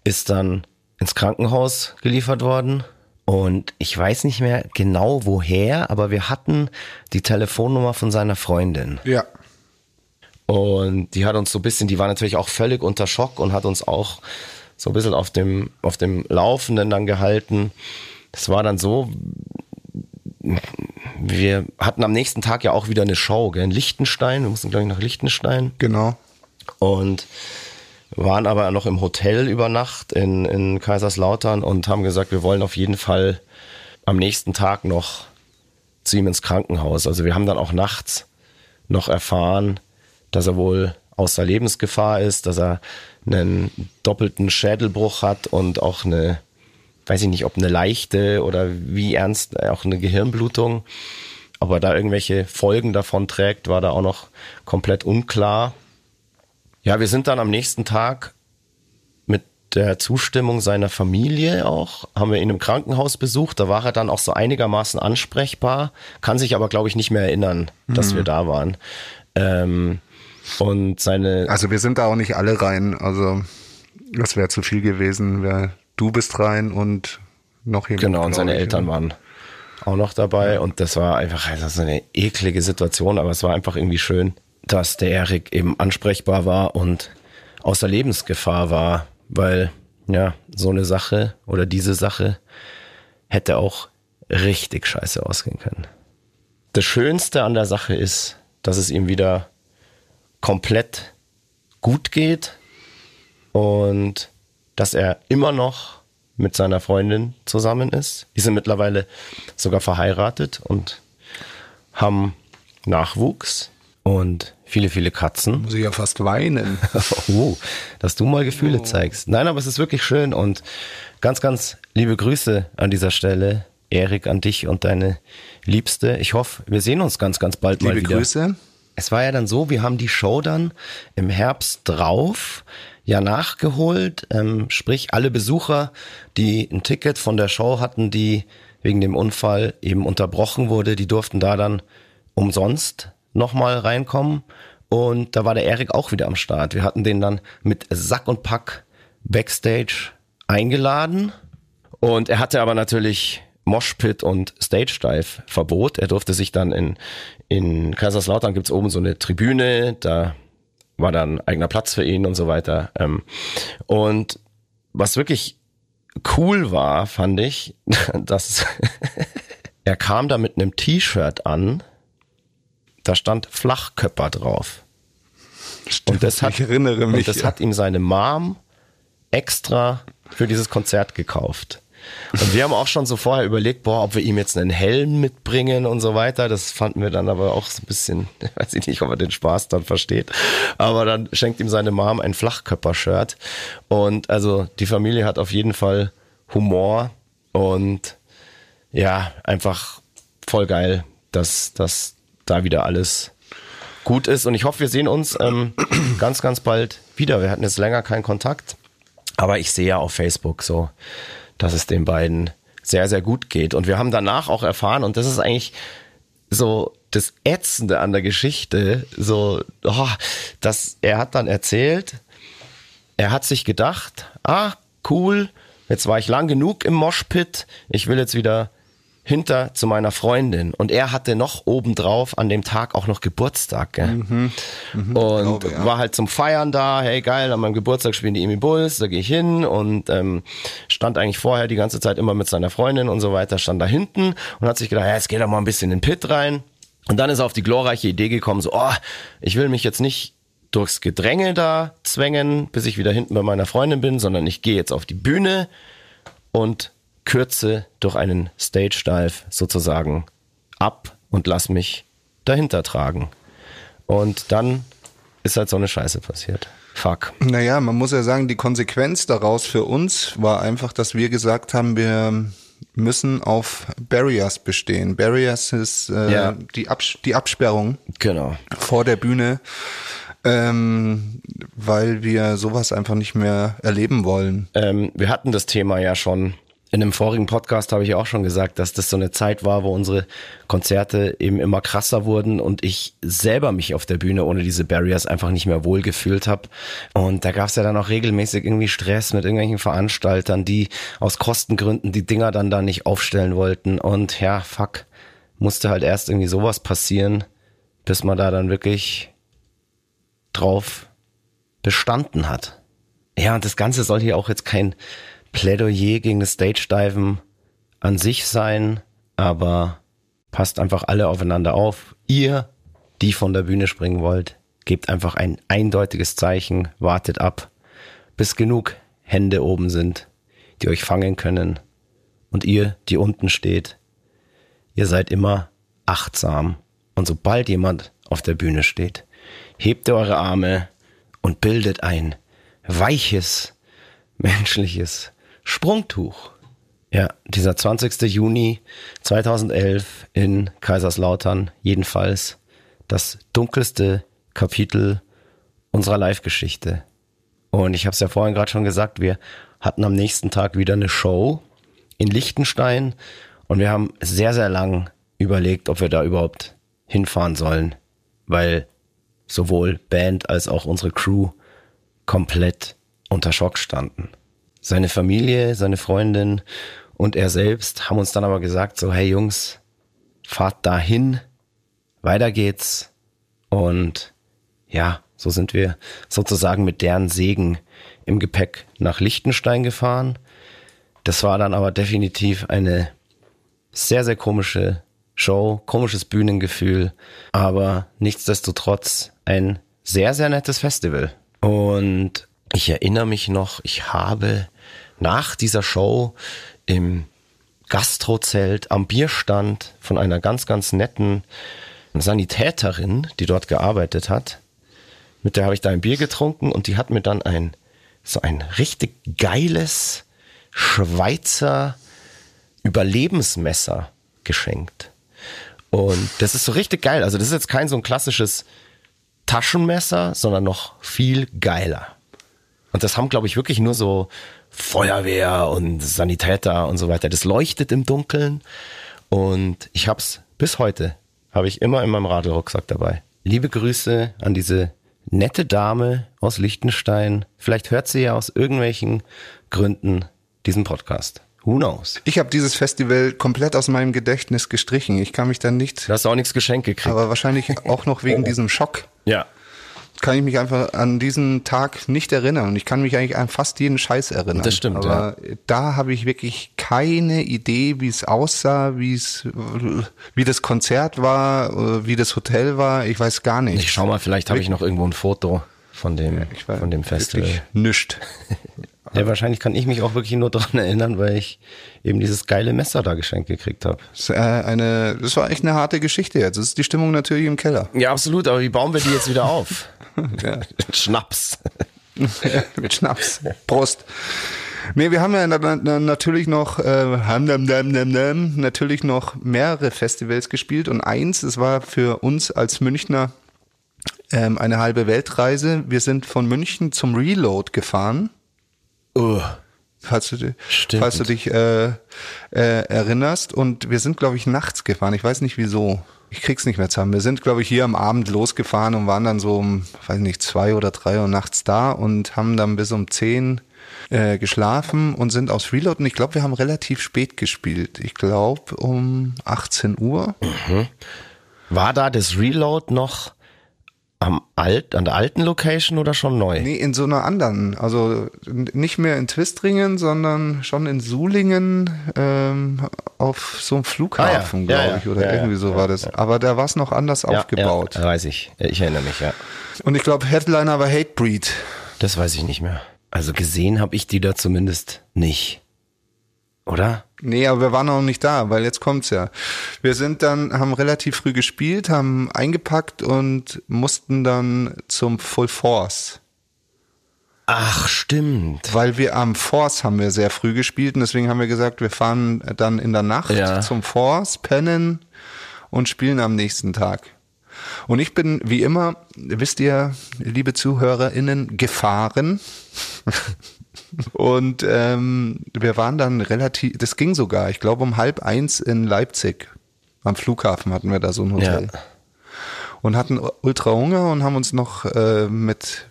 ist dann ins Krankenhaus geliefert worden. Und ich weiß nicht mehr genau woher, aber wir hatten die Telefonnummer von seiner Freundin. Ja. Und die hat uns so ein bisschen, die war natürlich auch völlig unter Schock und hat uns auch so ein bisschen auf dem, auf dem Laufenden dann gehalten. Das war dann so, wir hatten am nächsten Tag ja auch wieder eine Show, gell, in Liechtenstein. Wir mussten, glaube ich, nach Liechtenstein. Genau. Und waren aber noch im Hotel über Nacht in, in Kaiserslautern und haben gesagt, wir wollen auf jeden Fall am nächsten Tag noch zu ihm ins Krankenhaus. Also wir haben dann auch nachts noch erfahren, dass er wohl außer Lebensgefahr ist, dass er einen doppelten Schädelbruch hat und auch eine weiß ich nicht, ob eine leichte oder wie ernst auch eine Gehirnblutung. Ob er da irgendwelche Folgen davon trägt, war da auch noch komplett unklar. Ja, wir sind dann am nächsten Tag mit der Zustimmung seiner Familie auch, haben wir ihn im Krankenhaus besucht. Da war er dann auch so einigermaßen ansprechbar, kann sich aber, glaube ich, nicht mehr erinnern, dass mhm. wir da waren. Ähm, und seine. Also wir sind da auch nicht alle rein. Also das wäre zu viel gewesen. Wir du bist rein und noch jemand. Genau, und seine ich, Eltern waren auch noch dabei und das war einfach das ist eine eklige Situation, aber es war einfach irgendwie schön, dass der Erik eben ansprechbar war und außer Lebensgefahr war, weil ja, so eine Sache oder diese Sache hätte auch richtig scheiße ausgehen können. Das Schönste an der Sache ist, dass es ihm wieder komplett gut geht und dass er immer noch mit seiner Freundin zusammen ist. Die sind mittlerweile sogar verheiratet und haben Nachwuchs und viele, viele Katzen. Muss ich ja fast weinen. oh, dass du mal Gefühle oh. zeigst. Nein, aber es ist wirklich schön und ganz, ganz liebe Grüße an dieser Stelle. Erik, an dich und deine Liebste. Ich hoffe, wir sehen uns ganz, ganz bald liebe mal wieder. Liebe Grüße. Es war ja dann so, wir haben die Show dann im Herbst drauf ja nachgeholt. Ähm, sprich, alle Besucher, die ein Ticket von der Show hatten, die wegen dem Unfall eben unterbrochen wurde, die durften da dann umsonst nochmal reinkommen. Und da war der Erik auch wieder am Start. Wir hatten den dann mit Sack und Pack Backstage eingeladen. Und er hatte aber natürlich Moshpit und Stage Dive Verbot. Er durfte sich dann in, in Kaiserslautern gibt's oben so eine Tribüne, da war dann eigener Platz für ihn und so weiter. Ähm, und was wirklich cool war, fand ich, dass er kam da mit einem T-Shirt an, da stand Flachköpper drauf. Stimmt, und das, hat, ich erinnere mich, und das ja. hat ihm seine Mom extra für dieses Konzert gekauft. Und wir haben auch schon so vorher überlegt, boah, ob wir ihm jetzt einen Helm mitbringen und so weiter. Das fanden wir dann aber auch so ein bisschen, weiß ich nicht, ob er den Spaß dann versteht. Aber dann schenkt ihm seine Mom ein Flachkörper-Shirt. Und also die Familie hat auf jeden Fall Humor und ja, einfach voll geil, dass, dass da wieder alles gut ist. Und ich hoffe, wir sehen uns ähm, ganz, ganz bald wieder. Wir hatten jetzt länger keinen Kontakt. Aber ich sehe ja auf Facebook so, dass es den beiden sehr, sehr gut geht. Und wir haben danach auch erfahren, und das ist eigentlich so das Ätzende an der Geschichte, so, oh, dass er hat dann erzählt, er hat sich gedacht, ah, cool, jetzt war ich lang genug im Moshpit, ich will jetzt wieder hinter zu meiner Freundin. Und er hatte noch obendrauf an dem Tag auch noch Geburtstag. Gell? Mhm, und glaube, ja. war halt zum Feiern da, hey geil, an meinem Geburtstag spielen die Emi Bulls, da gehe ich hin und ähm, stand eigentlich vorher die ganze Zeit immer mit seiner Freundin und so weiter, stand da hinten und hat sich gedacht, ja, jetzt geht er mal ein bisschen in den Pit rein. Und dann ist er auf die glorreiche Idee gekommen, so, oh, ich will mich jetzt nicht durchs Gedränge da zwängen, bis ich wieder hinten bei meiner Freundin bin, sondern ich gehe jetzt auf die Bühne und kürze durch einen Stage Dive sozusagen ab und lass mich dahinter tragen. Und dann ist halt so eine Scheiße passiert. Fuck. Naja, man muss ja sagen, die Konsequenz daraus für uns war einfach, dass wir gesagt haben, wir müssen auf Barriers bestehen. Barriers ist äh, ja. die, Abs die Absperrung genau. vor der Bühne, ähm, weil wir sowas einfach nicht mehr erleben wollen. Ähm, wir hatten das Thema ja schon in einem vorigen Podcast habe ich auch schon gesagt, dass das so eine Zeit war, wo unsere Konzerte eben immer krasser wurden und ich selber mich auf der Bühne ohne diese Barriers einfach nicht mehr wohl gefühlt habe. Und da gab es ja dann auch regelmäßig irgendwie Stress mit irgendwelchen Veranstaltern, die aus Kostengründen die Dinger dann da nicht aufstellen wollten. Und ja, fuck, musste halt erst irgendwie sowas passieren, bis man da dann wirklich drauf bestanden hat. Ja, und das Ganze soll hier auch jetzt kein Plädoyer gegen das Stage-Diven an sich sein, aber passt einfach alle aufeinander auf. Ihr, die von der Bühne springen wollt, gebt einfach ein eindeutiges Zeichen, wartet ab, bis genug Hände oben sind, die euch fangen können. Und ihr, die unten steht, ihr seid immer achtsam. Und sobald jemand auf der Bühne steht, hebt ihr eure Arme und bildet ein weiches, menschliches Sprungtuch. Ja, dieser 20. Juni 2011 in Kaiserslautern, jedenfalls das dunkelste Kapitel unserer Live-Geschichte. Und ich habe es ja vorhin gerade schon gesagt, wir hatten am nächsten Tag wieder eine Show in Liechtenstein und wir haben sehr, sehr lang überlegt, ob wir da überhaupt hinfahren sollen, weil sowohl Band als auch unsere Crew komplett unter Schock standen. Seine Familie, seine Freundin und er selbst haben uns dann aber gesagt, so, hey Jungs, fahrt dahin, weiter geht's. Und ja, so sind wir sozusagen mit deren Segen im Gepäck nach Liechtenstein gefahren. Das war dann aber definitiv eine sehr, sehr komische Show, komisches Bühnengefühl, aber nichtsdestotrotz ein sehr, sehr nettes Festival. Und ich erinnere mich noch, ich habe nach dieser Show im Gastrozelt am Bierstand von einer ganz, ganz netten Sanitäterin, die dort gearbeitet hat. Mit der habe ich da ein Bier getrunken und die hat mir dann ein, so ein richtig geiles Schweizer Überlebensmesser geschenkt. Und das ist so richtig geil. Also das ist jetzt kein so ein klassisches Taschenmesser, sondern noch viel geiler. Und das haben, glaube ich, wirklich nur so Feuerwehr und Sanitäter und so weiter. Das leuchtet im Dunkeln. Und ich habe es bis heute, habe ich immer in meinem Radlrucksack dabei. Liebe Grüße an diese nette Dame aus Liechtenstein. Vielleicht hört sie ja aus irgendwelchen Gründen diesen Podcast. Who knows? Ich habe dieses Festival komplett aus meinem Gedächtnis gestrichen. Ich kann mich dann nicht. Du hast auch nichts geschenkt gekriegt. Aber wahrscheinlich auch noch wegen diesem Schock. Ja kann ich mich einfach an diesen Tag nicht erinnern. Und ich kann mich eigentlich an fast jeden Scheiß erinnern. Das stimmt. Aber ja. da habe ich wirklich keine Idee, wie es aussah, wie es, wie das Konzert war, wie das Hotel war. Ich weiß gar nicht. Ich schau mal, vielleicht habe ich noch irgendwo ein Foto von dem, ja, von dem Festival. Nischt. Ja, wahrscheinlich kann ich mich auch wirklich nur daran erinnern, weil ich eben dieses geile Messer da geschenkt gekriegt habe. Das, äh, eine, das war echt eine harte Geschichte jetzt. Das ist die Stimmung natürlich im Keller. Ja, absolut. Aber wie bauen wir die jetzt wieder auf? ja. Schnaps. mit Schnaps. Prost. Nee, wir haben ja natürlich noch äh, natürlich noch mehrere Festivals gespielt und eins, es war für uns als Münchner ähm, eine halbe Weltreise. Wir sind von München zum Reload gefahren. Uh, Falls du, falls du dich äh, äh, erinnerst. Und wir sind, glaube ich, nachts gefahren. Ich weiß nicht wieso. Ich krieg's nicht mehr zusammen. Wir sind, glaube ich, hier am Abend losgefahren und waren dann so um, weiß nicht, zwei oder drei Uhr nachts da und haben dann bis um zehn äh, geschlafen und sind aus Reload. Und ich glaube, wir haben relativ spät gespielt. Ich glaube um 18 Uhr. war da das Reload noch am alt, an der alten Location oder schon neu? Nee, in so einer anderen. Also nicht mehr in Twistringen, sondern schon in Sulingen ähm, auf so einem Flughafen, Ah, ja. Glaube ja. ich. Oder irgendwie so war das. Aber da war es noch anders aufgebaut. Ja, weiß ich. Ich erinnere mich, ja. Und ich glaube, Headliner war Hatebreed. Das weiß ich nicht mehr. Also gesehen habe ich die da zumindest nicht. Oder? Nee, aber wir waren noch nicht da, weil jetzt kommt's ja. Wir sind dann, haben relativ früh gespielt, haben eingepackt und mussten dann zum Full Force. Ach, stimmt. Weil wir am Force haben wir sehr früh gespielt und deswegen haben wir gesagt, wir fahren dann in der Nacht Ja. zum Force, pennen und spielen am nächsten Tag. Und ich bin, wie immer, wisst ihr, liebe ZuhörerInnen, gefahren. und ähm, wir waren dann relativ, das ging sogar, ich glaube um halb eins in Leipzig. Am Flughafen hatten wir da so ein Hotel. Ja. Und hatten ultra Hunger und haben uns noch äh, mit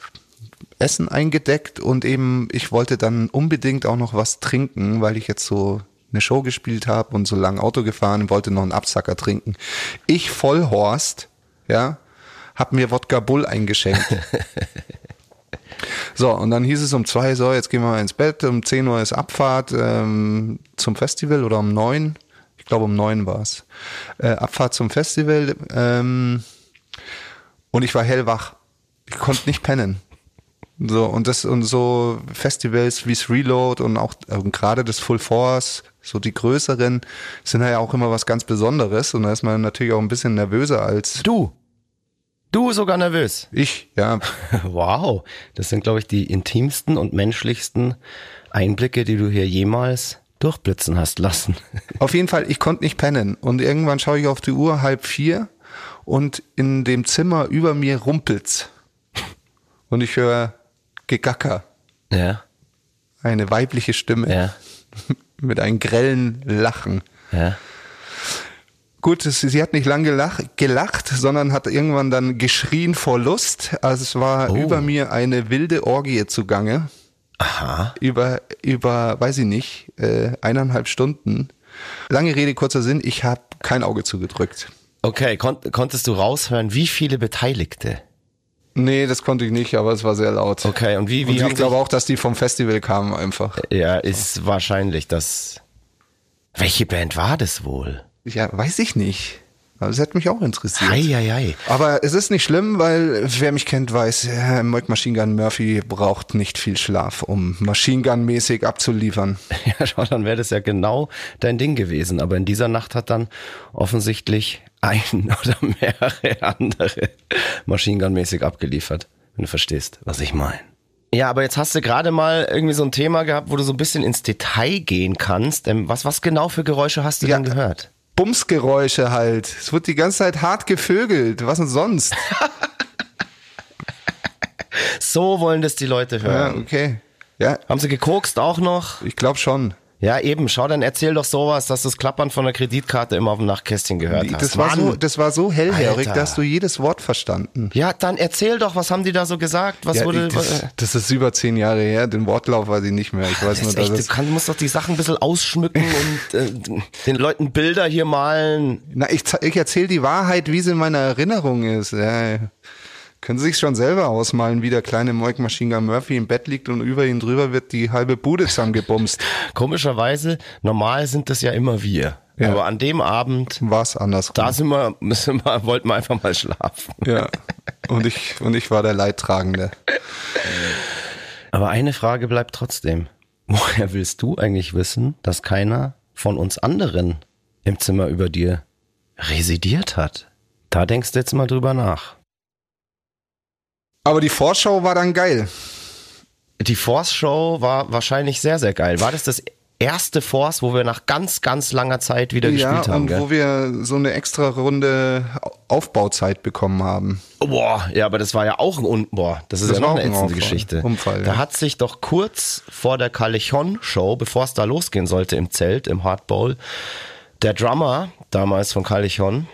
Essen eingedeckt und eben, ich wollte dann unbedingt auch noch was trinken, weil ich jetzt so eine Show gespielt habe und so lang Auto gefahren und wollte noch einen Absacker trinken. Ich Vollhorst, ja, hab mir Wodka Bull eingeschenkt. so, und dann hieß es um zwei, so, jetzt gehen wir mal ins Bett, um 10 Uhr ist Abfahrt ähm, zum Festival oder um neun. Ich glaube um neun war es. Äh, Abfahrt zum Festival ähm, und ich war hellwach. Ich konnte nicht pennen. So, und das, und so Festivals wie's Reload und auch ähm, gerade das Full Force, so die größeren, sind ja auch immer was ganz Besonderes und da ist man natürlich auch ein bisschen nervöser als Du. Du sogar nervös. ich, ja. Wow. Das sind, glaube ich, die intimsten und menschlichsten Einblicke, die du hier jemals durchblitzen hast lassen. Auf jeden Fall, ich konnte nicht pennen und irgendwann schaue ich auf die Uhr, halb vier und in dem Zimmer über mir rumpelt's. Und ich höre Gegacker, Ja, eine weibliche Stimme ja, mit einem grellen Lachen. ja. Gut, sie hat nicht lang gelach, gelacht, sondern hat irgendwann dann geschrien vor Lust. Also es war Oh. über mir eine wilde Orgie zugange. Aha. Über, über, weiß ich nicht, äh, eineinhalb Stunden. Lange Rede, kurzer Sinn, ich habe kein Auge zugedrückt. Okay, kon konntest du raushören, wie viele Beteiligte? Nee, das konnte ich nicht, aber es war sehr laut. Okay, und wie, wie Und ich glaube auch, dass die vom Festival kamen einfach. Ja, ist wahrscheinlich das. Welche Band war das wohl? Ja, weiß ich nicht. Aber es hat mich auch interessiert. Ei, ei, ei. Aber es ist nicht schlimm, weil wer mich kennt, weiß, äh, Mike Machine Gun Murphy braucht nicht viel Schlaf, um Machine Gun mäßig abzuliefern. Ja, schau, dann wäre das ja genau dein Ding gewesen. Aber in dieser Nacht hat dann offensichtlich ein oder mehrere andere Machine Gun-mäßig abgeliefert. Wenn du verstehst, was ich meine. Ja, aber jetzt hast du gerade mal irgendwie so ein Thema gehabt, wo du so ein bisschen ins Detail gehen kannst. Ähm, was, was genau für Geräusche hast du Ja. denn gehört? Bumsgeräusche halt. Es wird die ganze Zeit hart gevögelt. Was denn sonst? So wollen das die Leute Ja, hören. okay. Ja, Haben sie gekokst auch noch? ich glaube schon. Ja, eben. Schau, dann erzähl doch sowas, dass du das Klappern von der Kreditkarte immer auf dem Nachtkästchen gehört hast. Das war, so, das war so hellhörig, Alter. dass du jedes Wort verstanden. Ja, dann erzähl doch, was haben die da so gesagt? Was Ja, wurde. das, das ist über zehn Jahre her. Den Wortlauf weiß ich nicht mehr. Ich weiß Das nur, dass echt, du es. kann, musst doch die Sachen ein bisschen ausschmücken und äh, den Leuten Bilder hier malen. Na, ich, ich erzähle die Wahrheit, wie sie in meiner Erinnerung ist. Ja, können Sie sich schon selber ausmalen, wie der kleine Moik Machine Gun Murphy im Bett liegt und über ihn drüber wird die halbe Bude zusammengebumst. Komischerweise, normal sind das ja immer wir. Ja. Aber an dem Abend, War es andersrum. da sind wir, müssen wir, wollten wir einfach mal schlafen. Ja. Und ich, und ich war der Leidtragende. Aber eine Frage bleibt trotzdem. Woher willst du eigentlich wissen, dass keiner von uns anderen im Zimmer über dir residiert hat? Da denkst du jetzt mal drüber nach. Aber die Vorschau war dann geil. Die Force Show war wahrscheinlich sehr, sehr geil. War das das erste Force, wo wir nach ganz, ganz langer Zeit wieder Ja, gespielt haben. und Gell? wo wir so eine extra Runde Aufbauzeit bekommen haben. Boah, ja, aber das war ja auch ein Un Boah, das ist Das ja noch eine ein ätzende. Geschichte. Unfall, da ja. hat sich doch kurz vor der Callejon-Show, bevor es da losgehen sollte im Zelt, im Hard Bowl, der Drummer damals von Callejon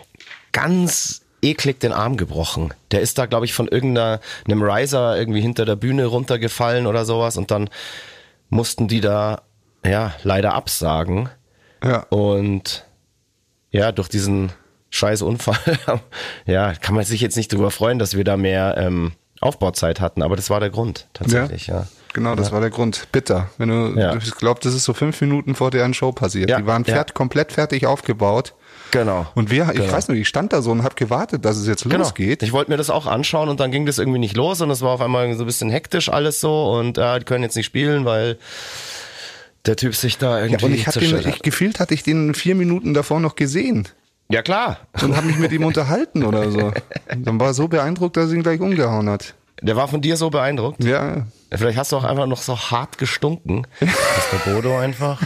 ganz eklig den Arm gebrochen. Der ist da, glaube ich, von irgendeinem Riser irgendwie hinter der Bühne runtergefallen oder sowas und dann mussten die da, ja, leider absagen. Ja. Und ja, durch diesen scheiß Unfall, ja, kann man sich jetzt nicht drüber freuen, dass wir da mehr ähm, Aufbauzeit hatten, aber das war der Grund, tatsächlich, ja. Genau, das war der Grund. Bitter. Wenn du, Ja. ich glaube, das ist so fünf Minuten vor deren Show passiert. Ja, Die waren ja. fert, komplett fertig aufgebaut. Genau. Und wir, ich Genau. weiß nur, ich stand da so und habe gewartet, dass es jetzt losgeht. Ich wollte mir das auch anschauen und dann ging das irgendwie nicht los und es war auf einmal so ein bisschen hektisch alles so und ja, die können jetzt nicht spielen, weil der Typ sich da Ja, irgendwie und ich hatte zerstört ich, gefühlt hatte ich den vier Minuten davor noch gesehen Ja klar, und habe mich mit ihm unterhalten oder so. Und dann war er so beeindruckt, dass er ihn gleich umgehauen hat. Der war von dir so beeindruckt. Ja, Vielleicht hast du auch einfach noch so hart gestunken, dass der Bodo einfach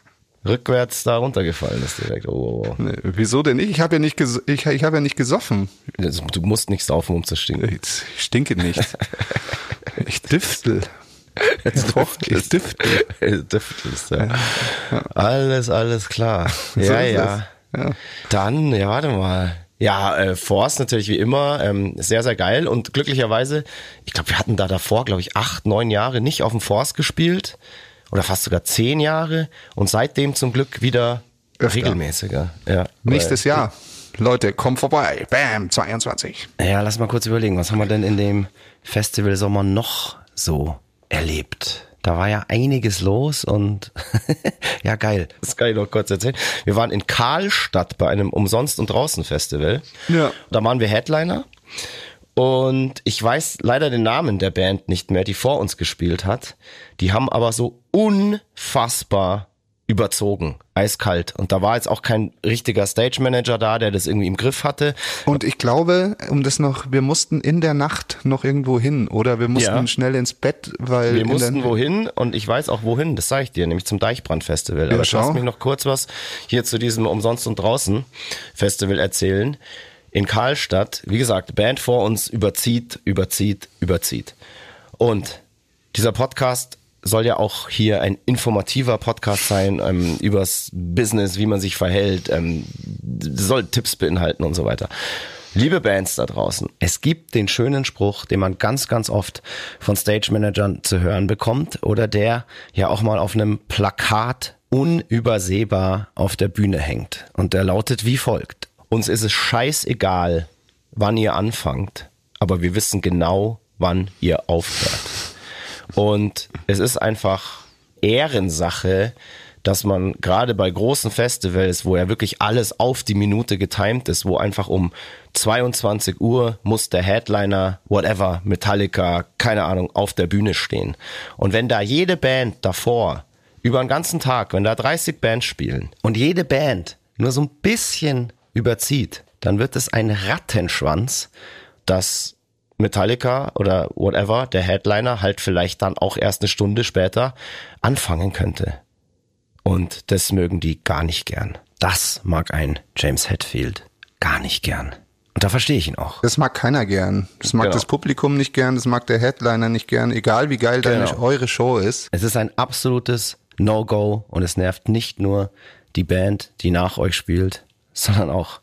rückwärts da runtergefallen ist direkt. Oh, oh, oh. ne, wieso denn nicht? Ich habe ja nicht, ich, ich habe ja nicht gesoffen. Du musst nicht saufen, um zu stinken. Ich stinke nicht. Ich düftel. Ich, roch, ich düftel. Düftelst, ja. Alles, alles klar. So Ja, ja. Ja. Dann, ja, warte mal. Ja, äh, Force natürlich wie immer, ähm, sehr, sehr geil. Und glücklicherweise, ich glaube, wir hatten da davor, glaube ich, acht, neun Jahre nicht auf dem Force gespielt. Oder fast sogar zehn Jahre. Und seitdem zum Glück wieder Öfter. regelmäßiger. Ja, Nächstes Jahr. Leute, kommt vorbei. Bam, 22. Ja, lass mal kurz überlegen, was haben wir denn in dem Festival Sommer noch so erlebt? Da war ja einiges los und ja, geil. Das kann ich noch kurz erzählen. Wir waren in Karlstadt bei einem Umsonst- und Draußen-Festival. Ja. Da waren wir Headliner. Und ich weiß leider den Namen der Band nicht mehr, die vor uns gespielt hat. Die haben aber so unfassbar überzogen, eiskalt. Und da war jetzt auch kein richtiger Stage Manager da, der das irgendwie im Griff hatte. Und ich glaube, um das noch, wir mussten in der Nacht noch irgendwo hin oder wir mussten Ja. schnell ins Bett, weil Wir mussten wohin und ich weiß auch wohin, das sage ich dir, nämlich zum Deichbrand-Festival. Ja, Aber schau. lass mich noch kurz was hier zu diesem Umsonst und Draußen Festival erzählen. In Karlstadt, wie gesagt, Band vor uns überzieht, überzieht, überzieht. Und dieser Podcast soll ja auch hier ein informativer Podcast sein ähm, übers Business, wie man sich verhält, ähm, soll Tipps beinhalten und so weiter. Liebe Bands da draußen, es gibt den schönen Spruch, den man ganz, ganz oft von Stage-Managern zu hören bekommt oder der ja auch mal auf einem Plakat unübersehbar auf der Bühne hängt. Und der lautet wie folgt. Uns ist es scheißegal, wann ihr anfangt, aber wir wissen genau, wann ihr aufhört. Und es ist einfach Ehrensache, dass man gerade bei großen Festivals, wo ja wirklich alles auf die Minute getimt ist, wo einfach um 22 Uhr muss der Headliner, whatever, Metallica, keine Ahnung, auf der Bühne stehen. Und wenn da jede Band davor, über den ganzen Tag, wenn da 30 Bands spielen und jede Band nur so ein bisschen überzieht, dann wird es ein Rattenschwanz, dass Metallica oder whatever, der Headliner, halt vielleicht dann auch erst eine Stunde später anfangen könnte. Und das mögen die gar nicht gern. Das mag ein James Hetfield gar nicht gern. Und da verstehe ich ihn auch. Das mag keiner gern. Das mag Genau. das Publikum nicht gern, das mag der Headliner nicht gern, egal wie geil deine, Genau. eure Show ist. Es ist ein absolutes No-Go und es nervt nicht nur die Band, die nach euch spielt, sondern auch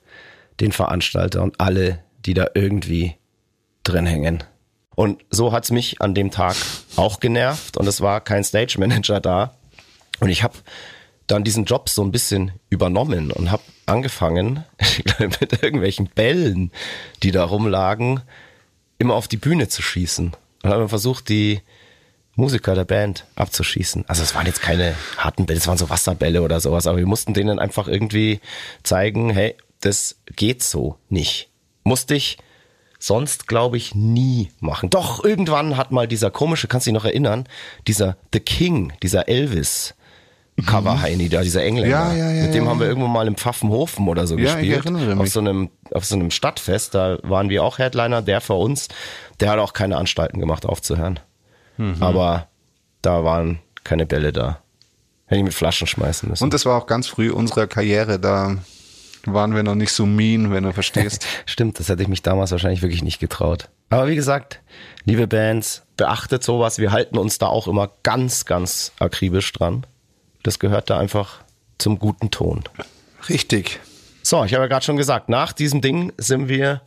den Veranstalter und alle, die da irgendwie drin hängen. Und so hat's mich an dem Tag auch genervt und es war kein Stage Manager da. Und ich habe dann diesen Job so ein bisschen übernommen und habe angefangen, mit irgendwelchen Bällen, die da rumlagen, immer auf die Bühne zu schießen. Und habe versucht, die Musiker der Band abzuschießen. Also es waren jetzt keine harten Bälle, es waren so Wasserbälle oder sowas, aber wir mussten denen einfach irgendwie zeigen, hey, das geht so nicht. Musste ich sonst, glaube ich, nie machen. Doch, irgendwann hat mal dieser komische, kannst du dich noch erinnern, dieser The King, dieser Elvis, Cover-Heini da, dieser Engländer. Ja, ja, ja, Mit dem haben wir irgendwo mal im Pfaffenhofen oder so Ja, ich gespielt. erinnere Auf mich. so einem, auf so einem Stadtfest, da waren wir auch Headliner, der für uns, der hat auch keine Anstalten gemacht aufzuhören. Mhm. Aber da waren keine Bälle da. Hätte ich mit Flaschen schmeißen müssen. Und das war auch ganz früh unserer Karriere, da waren wir noch nicht so mean, wenn du verstehst. Stimmt, das hätte ich mich damals wahrscheinlich wirklich nicht getraut. Aber wie gesagt, liebe Bands, beachtet sowas. Wir halten uns da auch immer ganz, ganz akribisch dran. Das gehört da einfach zum guten Ton. Richtig. So, ich habe ja gerade schon gesagt, nach diesem Ding sind wir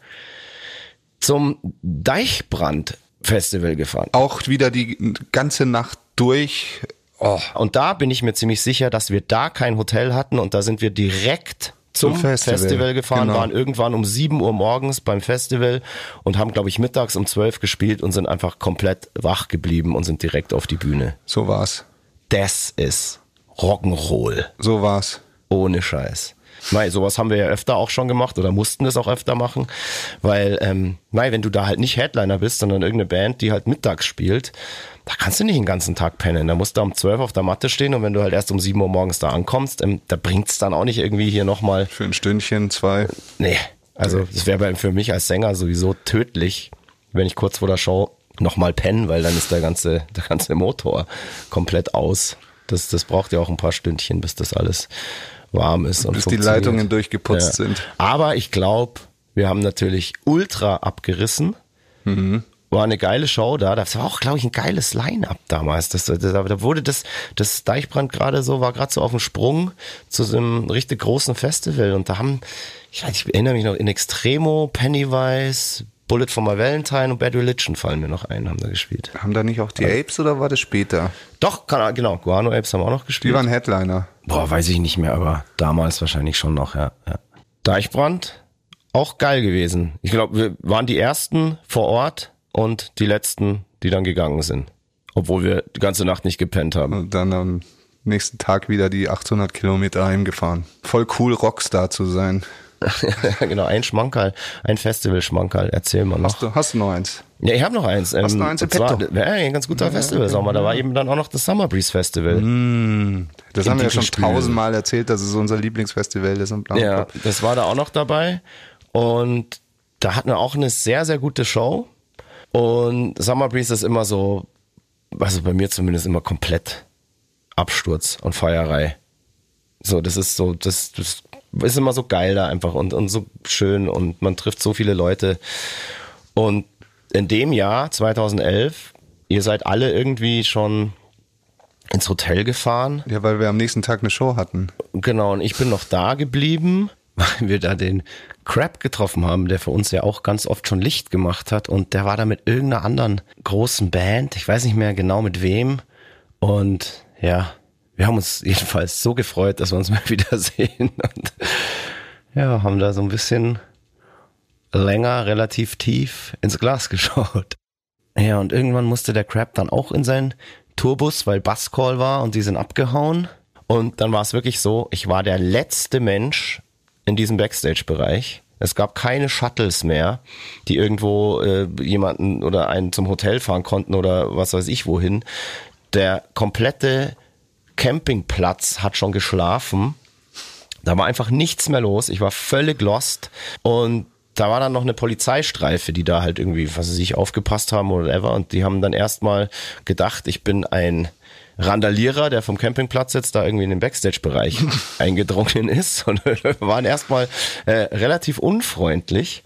zum Deichbrand-Festival gefahren. Auch wieder die ganze Nacht durch. Oh, Und da bin ich mir ziemlich sicher, dass wir da kein Hotel hatten und da sind wir direkt zum Zum Festival. Festival, gefahren, genau. waren irgendwann um 7 Uhr morgens beim Festival und haben, glaube ich, mittags um 12 gespielt und sind einfach komplett wach geblieben und sind direkt auf die Bühne. so war's. Das ist Rock'n'Roll. So war's. Ohne Scheiß. Mei, sowas haben wir ja öfter auch schon gemacht oder mussten das auch öfter machen, weil, ähm, mei, wenn du da halt nicht Headliner bist, sondern irgendeine Band, die halt mittags spielt, da kannst du nicht den ganzen Tag pennen. Da musst du um 12 auf der Matte stehen und wenn du halt erst um 7 Uhr morgens da ankommst, ähm, da bringt's dann auch nicht irgendwie hier nochmal, Für ein Stündchen, zwei. nee, also das wäre für mich als Sänger sowieso tödlich, wenn ich kurz vor der Show nochmal pennen, weil dann ist der ganze, der ganze Motor komplett aus. Das, das braucht ja auch ein paar Stündchen, bis das alles warm ist. Und Bis die. Leitungen durchgeputzt sind. Aber ich glaube, wir haben natürlich ultra abgerissen. War eine geile Show da. Das war auch, glaube ich, ein geiles Line-Up damals. Das, das, da wurde das, das Deichbrand gerade so, war gerade so auf dem Sprung zu so einem richtig großen Festival. Und da haben, ich, ich erinnere mich noch, in Extremo, Pennywise, Bullet for My Valentine und Bad Religion fallen mir noch ein, haben da gespielt. Haben da nicht auch die Apes oder war das später? Doch, kann, genau, Guano Apes haben auch noch Die gespielt. waren Headliner. Boah, weiß ich nicht mehr, aber damals wahrscheinlich schon noch, ja. ja. Deichbrand, auch geil gewesen. Ich glaube, wir waren die ersten vor Ort und die letzten, die dann gegangen sind. Obwohl wir die ganze Nacht nicht gepennt haben. Und dann am nächsten Tag wieder die 800 Kilometer heimgefahren. Voll cool, Rockstar zu sein. genau, ein Schmankerl, ein Festival-Schmankerl, erzähl mal noch. Hast du, hast du noch eins? Ja, ich habe noch eins. Hast du ähm, noch eins im Petto? ja, ein ganz guter Festivalsommer. Da war eben dann auch noch das Summer Breeze Festival. Das In haben wir ja schon Dietenspühl. tausendmal erzählt, dass es unser Lieblingsfestival ist. Und Ja, das war da auch noch dabei. Und da hatten wir auch eine sehr, sehr gute Show. Und Summer Breeze ist immer so, also bei mir zumindest immer komplett Absturz und Feierei. So, das ist so, das, das ist immer so geil da einfach und, und so schön und man trifft so viele Leute. Und in dem Jahr, 2011, ihr seid alle irgendwie schon ins Hotel gefahren. Ja, weil wir am nächsten Tag eine Show hatten. Genau, und ich bin noch da geblieben, weil wir da den Crab getroffen haben, der für uns ja auch ganz oft schon Licht gemacht hat. Und der war da mit irgendeiner anderen großen Band, ich weiß nicht mehr genau mit wem. Und ja, wir haben uns jedenfalls so gefreut, dass wir uns mal wiedersehen. Und ja, haben da so ein bisschen länger, relativ tief ins Glas geschaut. Ja, und irgendwann musste der Crab dann auch in seinen Tourbus, weil Buscall war und die sind abgehauen. Und dann war es wirklich so, ich war der letzte Mensch in diesem Backstage-Bereich. Es gab keine Shuttles mehr, die irgendwo äh, jemanden oder einen zum Hotel fahren konnten oder was weiß ich wohin. Der komplette Campingplatz hat schon geschlafen. Da war einfach nichts mehr los. Ich war völlig lost. Und da war dann noch eine Polizeistreife, die da halt irgendwie, was weiß ich, aufgepasst haben oder whatever. Und die haben dann erstmal gedacht, ich bin ein Randalierer, der vom Campingplatz jetzt da irgendwie in den Backstage-Bereich eingedrungen ist und waren erstmal äh, relativ unfreundlich.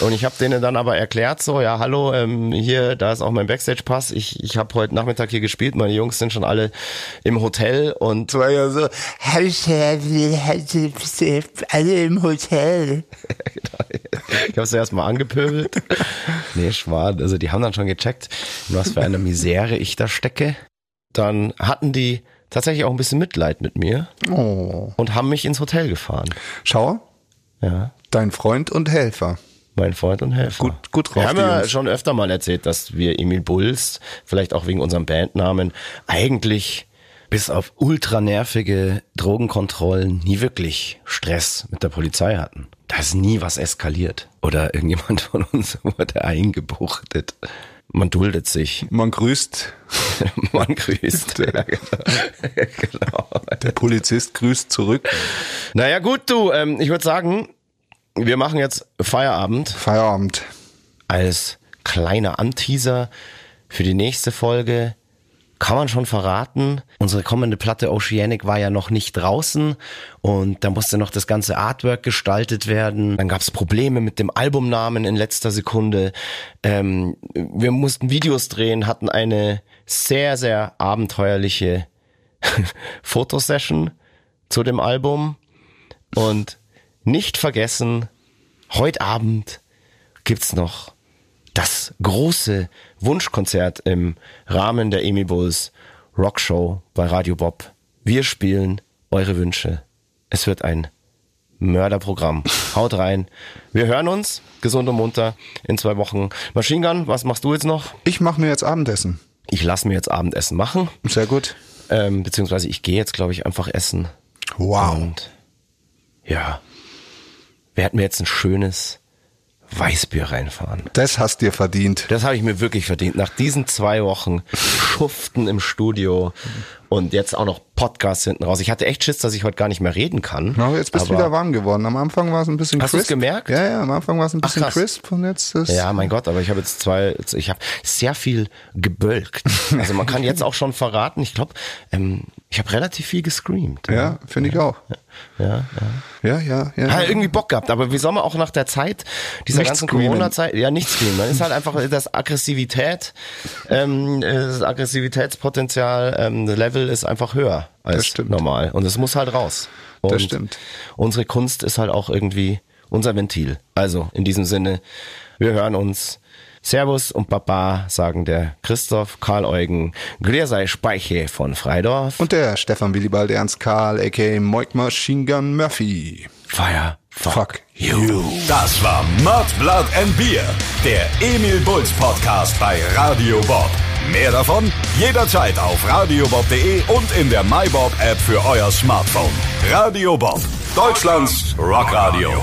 Und ich habe denen dann aber erklärt, so, ja, hallo, ähm, hier, da ist auch mein Backstage-Pass. Ich, ich habe heute Nachmittag hier gespielt, meine Jungs sind schon alle im Hotel und war ja so, alle im Hotel. Ich habe es erstmal angepöbelt. Nee, Schwan. Also die haben dann schon gecheckt, in was für einer Misere ich da stecke. Dann hatten die tatsächlich auch ein bisschen Mitleid mit mir oh. und haben mich ins Hotel gefahren. Schau, Ja, dein Freund und Helfer. mein Freund und Helfer. Gut- gut drauf, Wir haben ja Jungs. schon öfter mal erzählt, dass wir Emil Bulls, vielleicht auch wegen unserem Bandnamen, eigentlich bis auf ultra nervige Drogenkontrollen nie wirklich Stress mit der Polizei hatten. Da ist nie was eskaliert. Oder irgendjemand von uns wurde eingebuchtet. Man duldet sich. Man grüßt, Man grüßt. Ja, genau. genau. der Polizist grüßt zurück. Naja, gut, du, ähm, ich würde sagen, wir machen jetzt Feierabend. Feierabend. als kleiner Anteaser für die nächste Folge kann man schon verraten. Unsere kommende Platte Oceanic war ja noch nicht draußen und da musste noch das ganze Artwork gestaltet werden. Dann gab es Probleme mit dem Albumnamen in letzter Sekunde. Ähm, wir mussten Videos drehen, hatten eine sehr, sehr abenteuerliche Fotosession zu dem Album und nicht vergessen, heute Abend gibt's noch das große Wunschkonzert im Rahmen der Amy Bulls Rockshow bei Radio Bob. Wir spielen eure Wünsche. Es wird ein Mörderprogramm. Haut rein. Wir hören uns, gesund und munter, in zwei Wochen. Machine Gun, was machst du jetzt noch? Ich mache mir jetzt Abendessen. Ich lasse mir jetzt Abendessen machen. Sehr gut. Ähm, beziehungsweise ich gehe jetzt, glaube ich, einfach essen. Wow. Und ja, wir jetzt ein schönes Weißbier reinfahren. Das hast dir verdient. Das habe ich mir wirklich verdient. Nach diesen zwei Wochen Schuften im Studio und jetzt auch noch Podcast hinten raus. Ich hatte echt Schiss, dass ich heute gar nicht mehr reden kann. Aber jetzt bist du wieder warm geworden. Am Anfang war es ein bisschen Hast crisp. du's gemerkt? Ja, ja, am Anfang war es ein bisschen krass. crisp und jetzt ist Ja, mein Gott, aber ich habe jetzt zwei, ich habe sehr viel gebölkt. Also man kann jetzt auch schon verraten, ich glaube, ähm, ich habe relativ viel gescreamt. Ja, finde ich auch. ja, Ja, ja, ja. Hat irgendwie Bock gehabt, aber wie soll man auch nach der Zeit, dieser Nicht ganzen. Corona-Zeit, ja, nicht screamen. Man ist halt einfach das Aggressivität, ähm, das Aggressivitätspotenzial, ähm, Level ist einfach höher als normal. Und es muss halt raus. Und Das stimmt. Unsere Kunst ist halt auch irgendwie unser Ventil. Also, in diesem Sinne, wir hören uns. Servus und Baba, sagen der Christoph Karl Eugen, Gläser Speiche von Freidorf. Und der Stefan Willibald Ernst Karl, a.k.a. Moik Machine Gun Murphy. Fire, Fuck you. Das war Mud, Blood and Beer, der Emil Bulls Podcast bei Radio Bob. Mehr davon jederzeit auf radiobob.de und in der MyBob App für euer Smartphone. Radio Bob, Deutschlands Rockradio.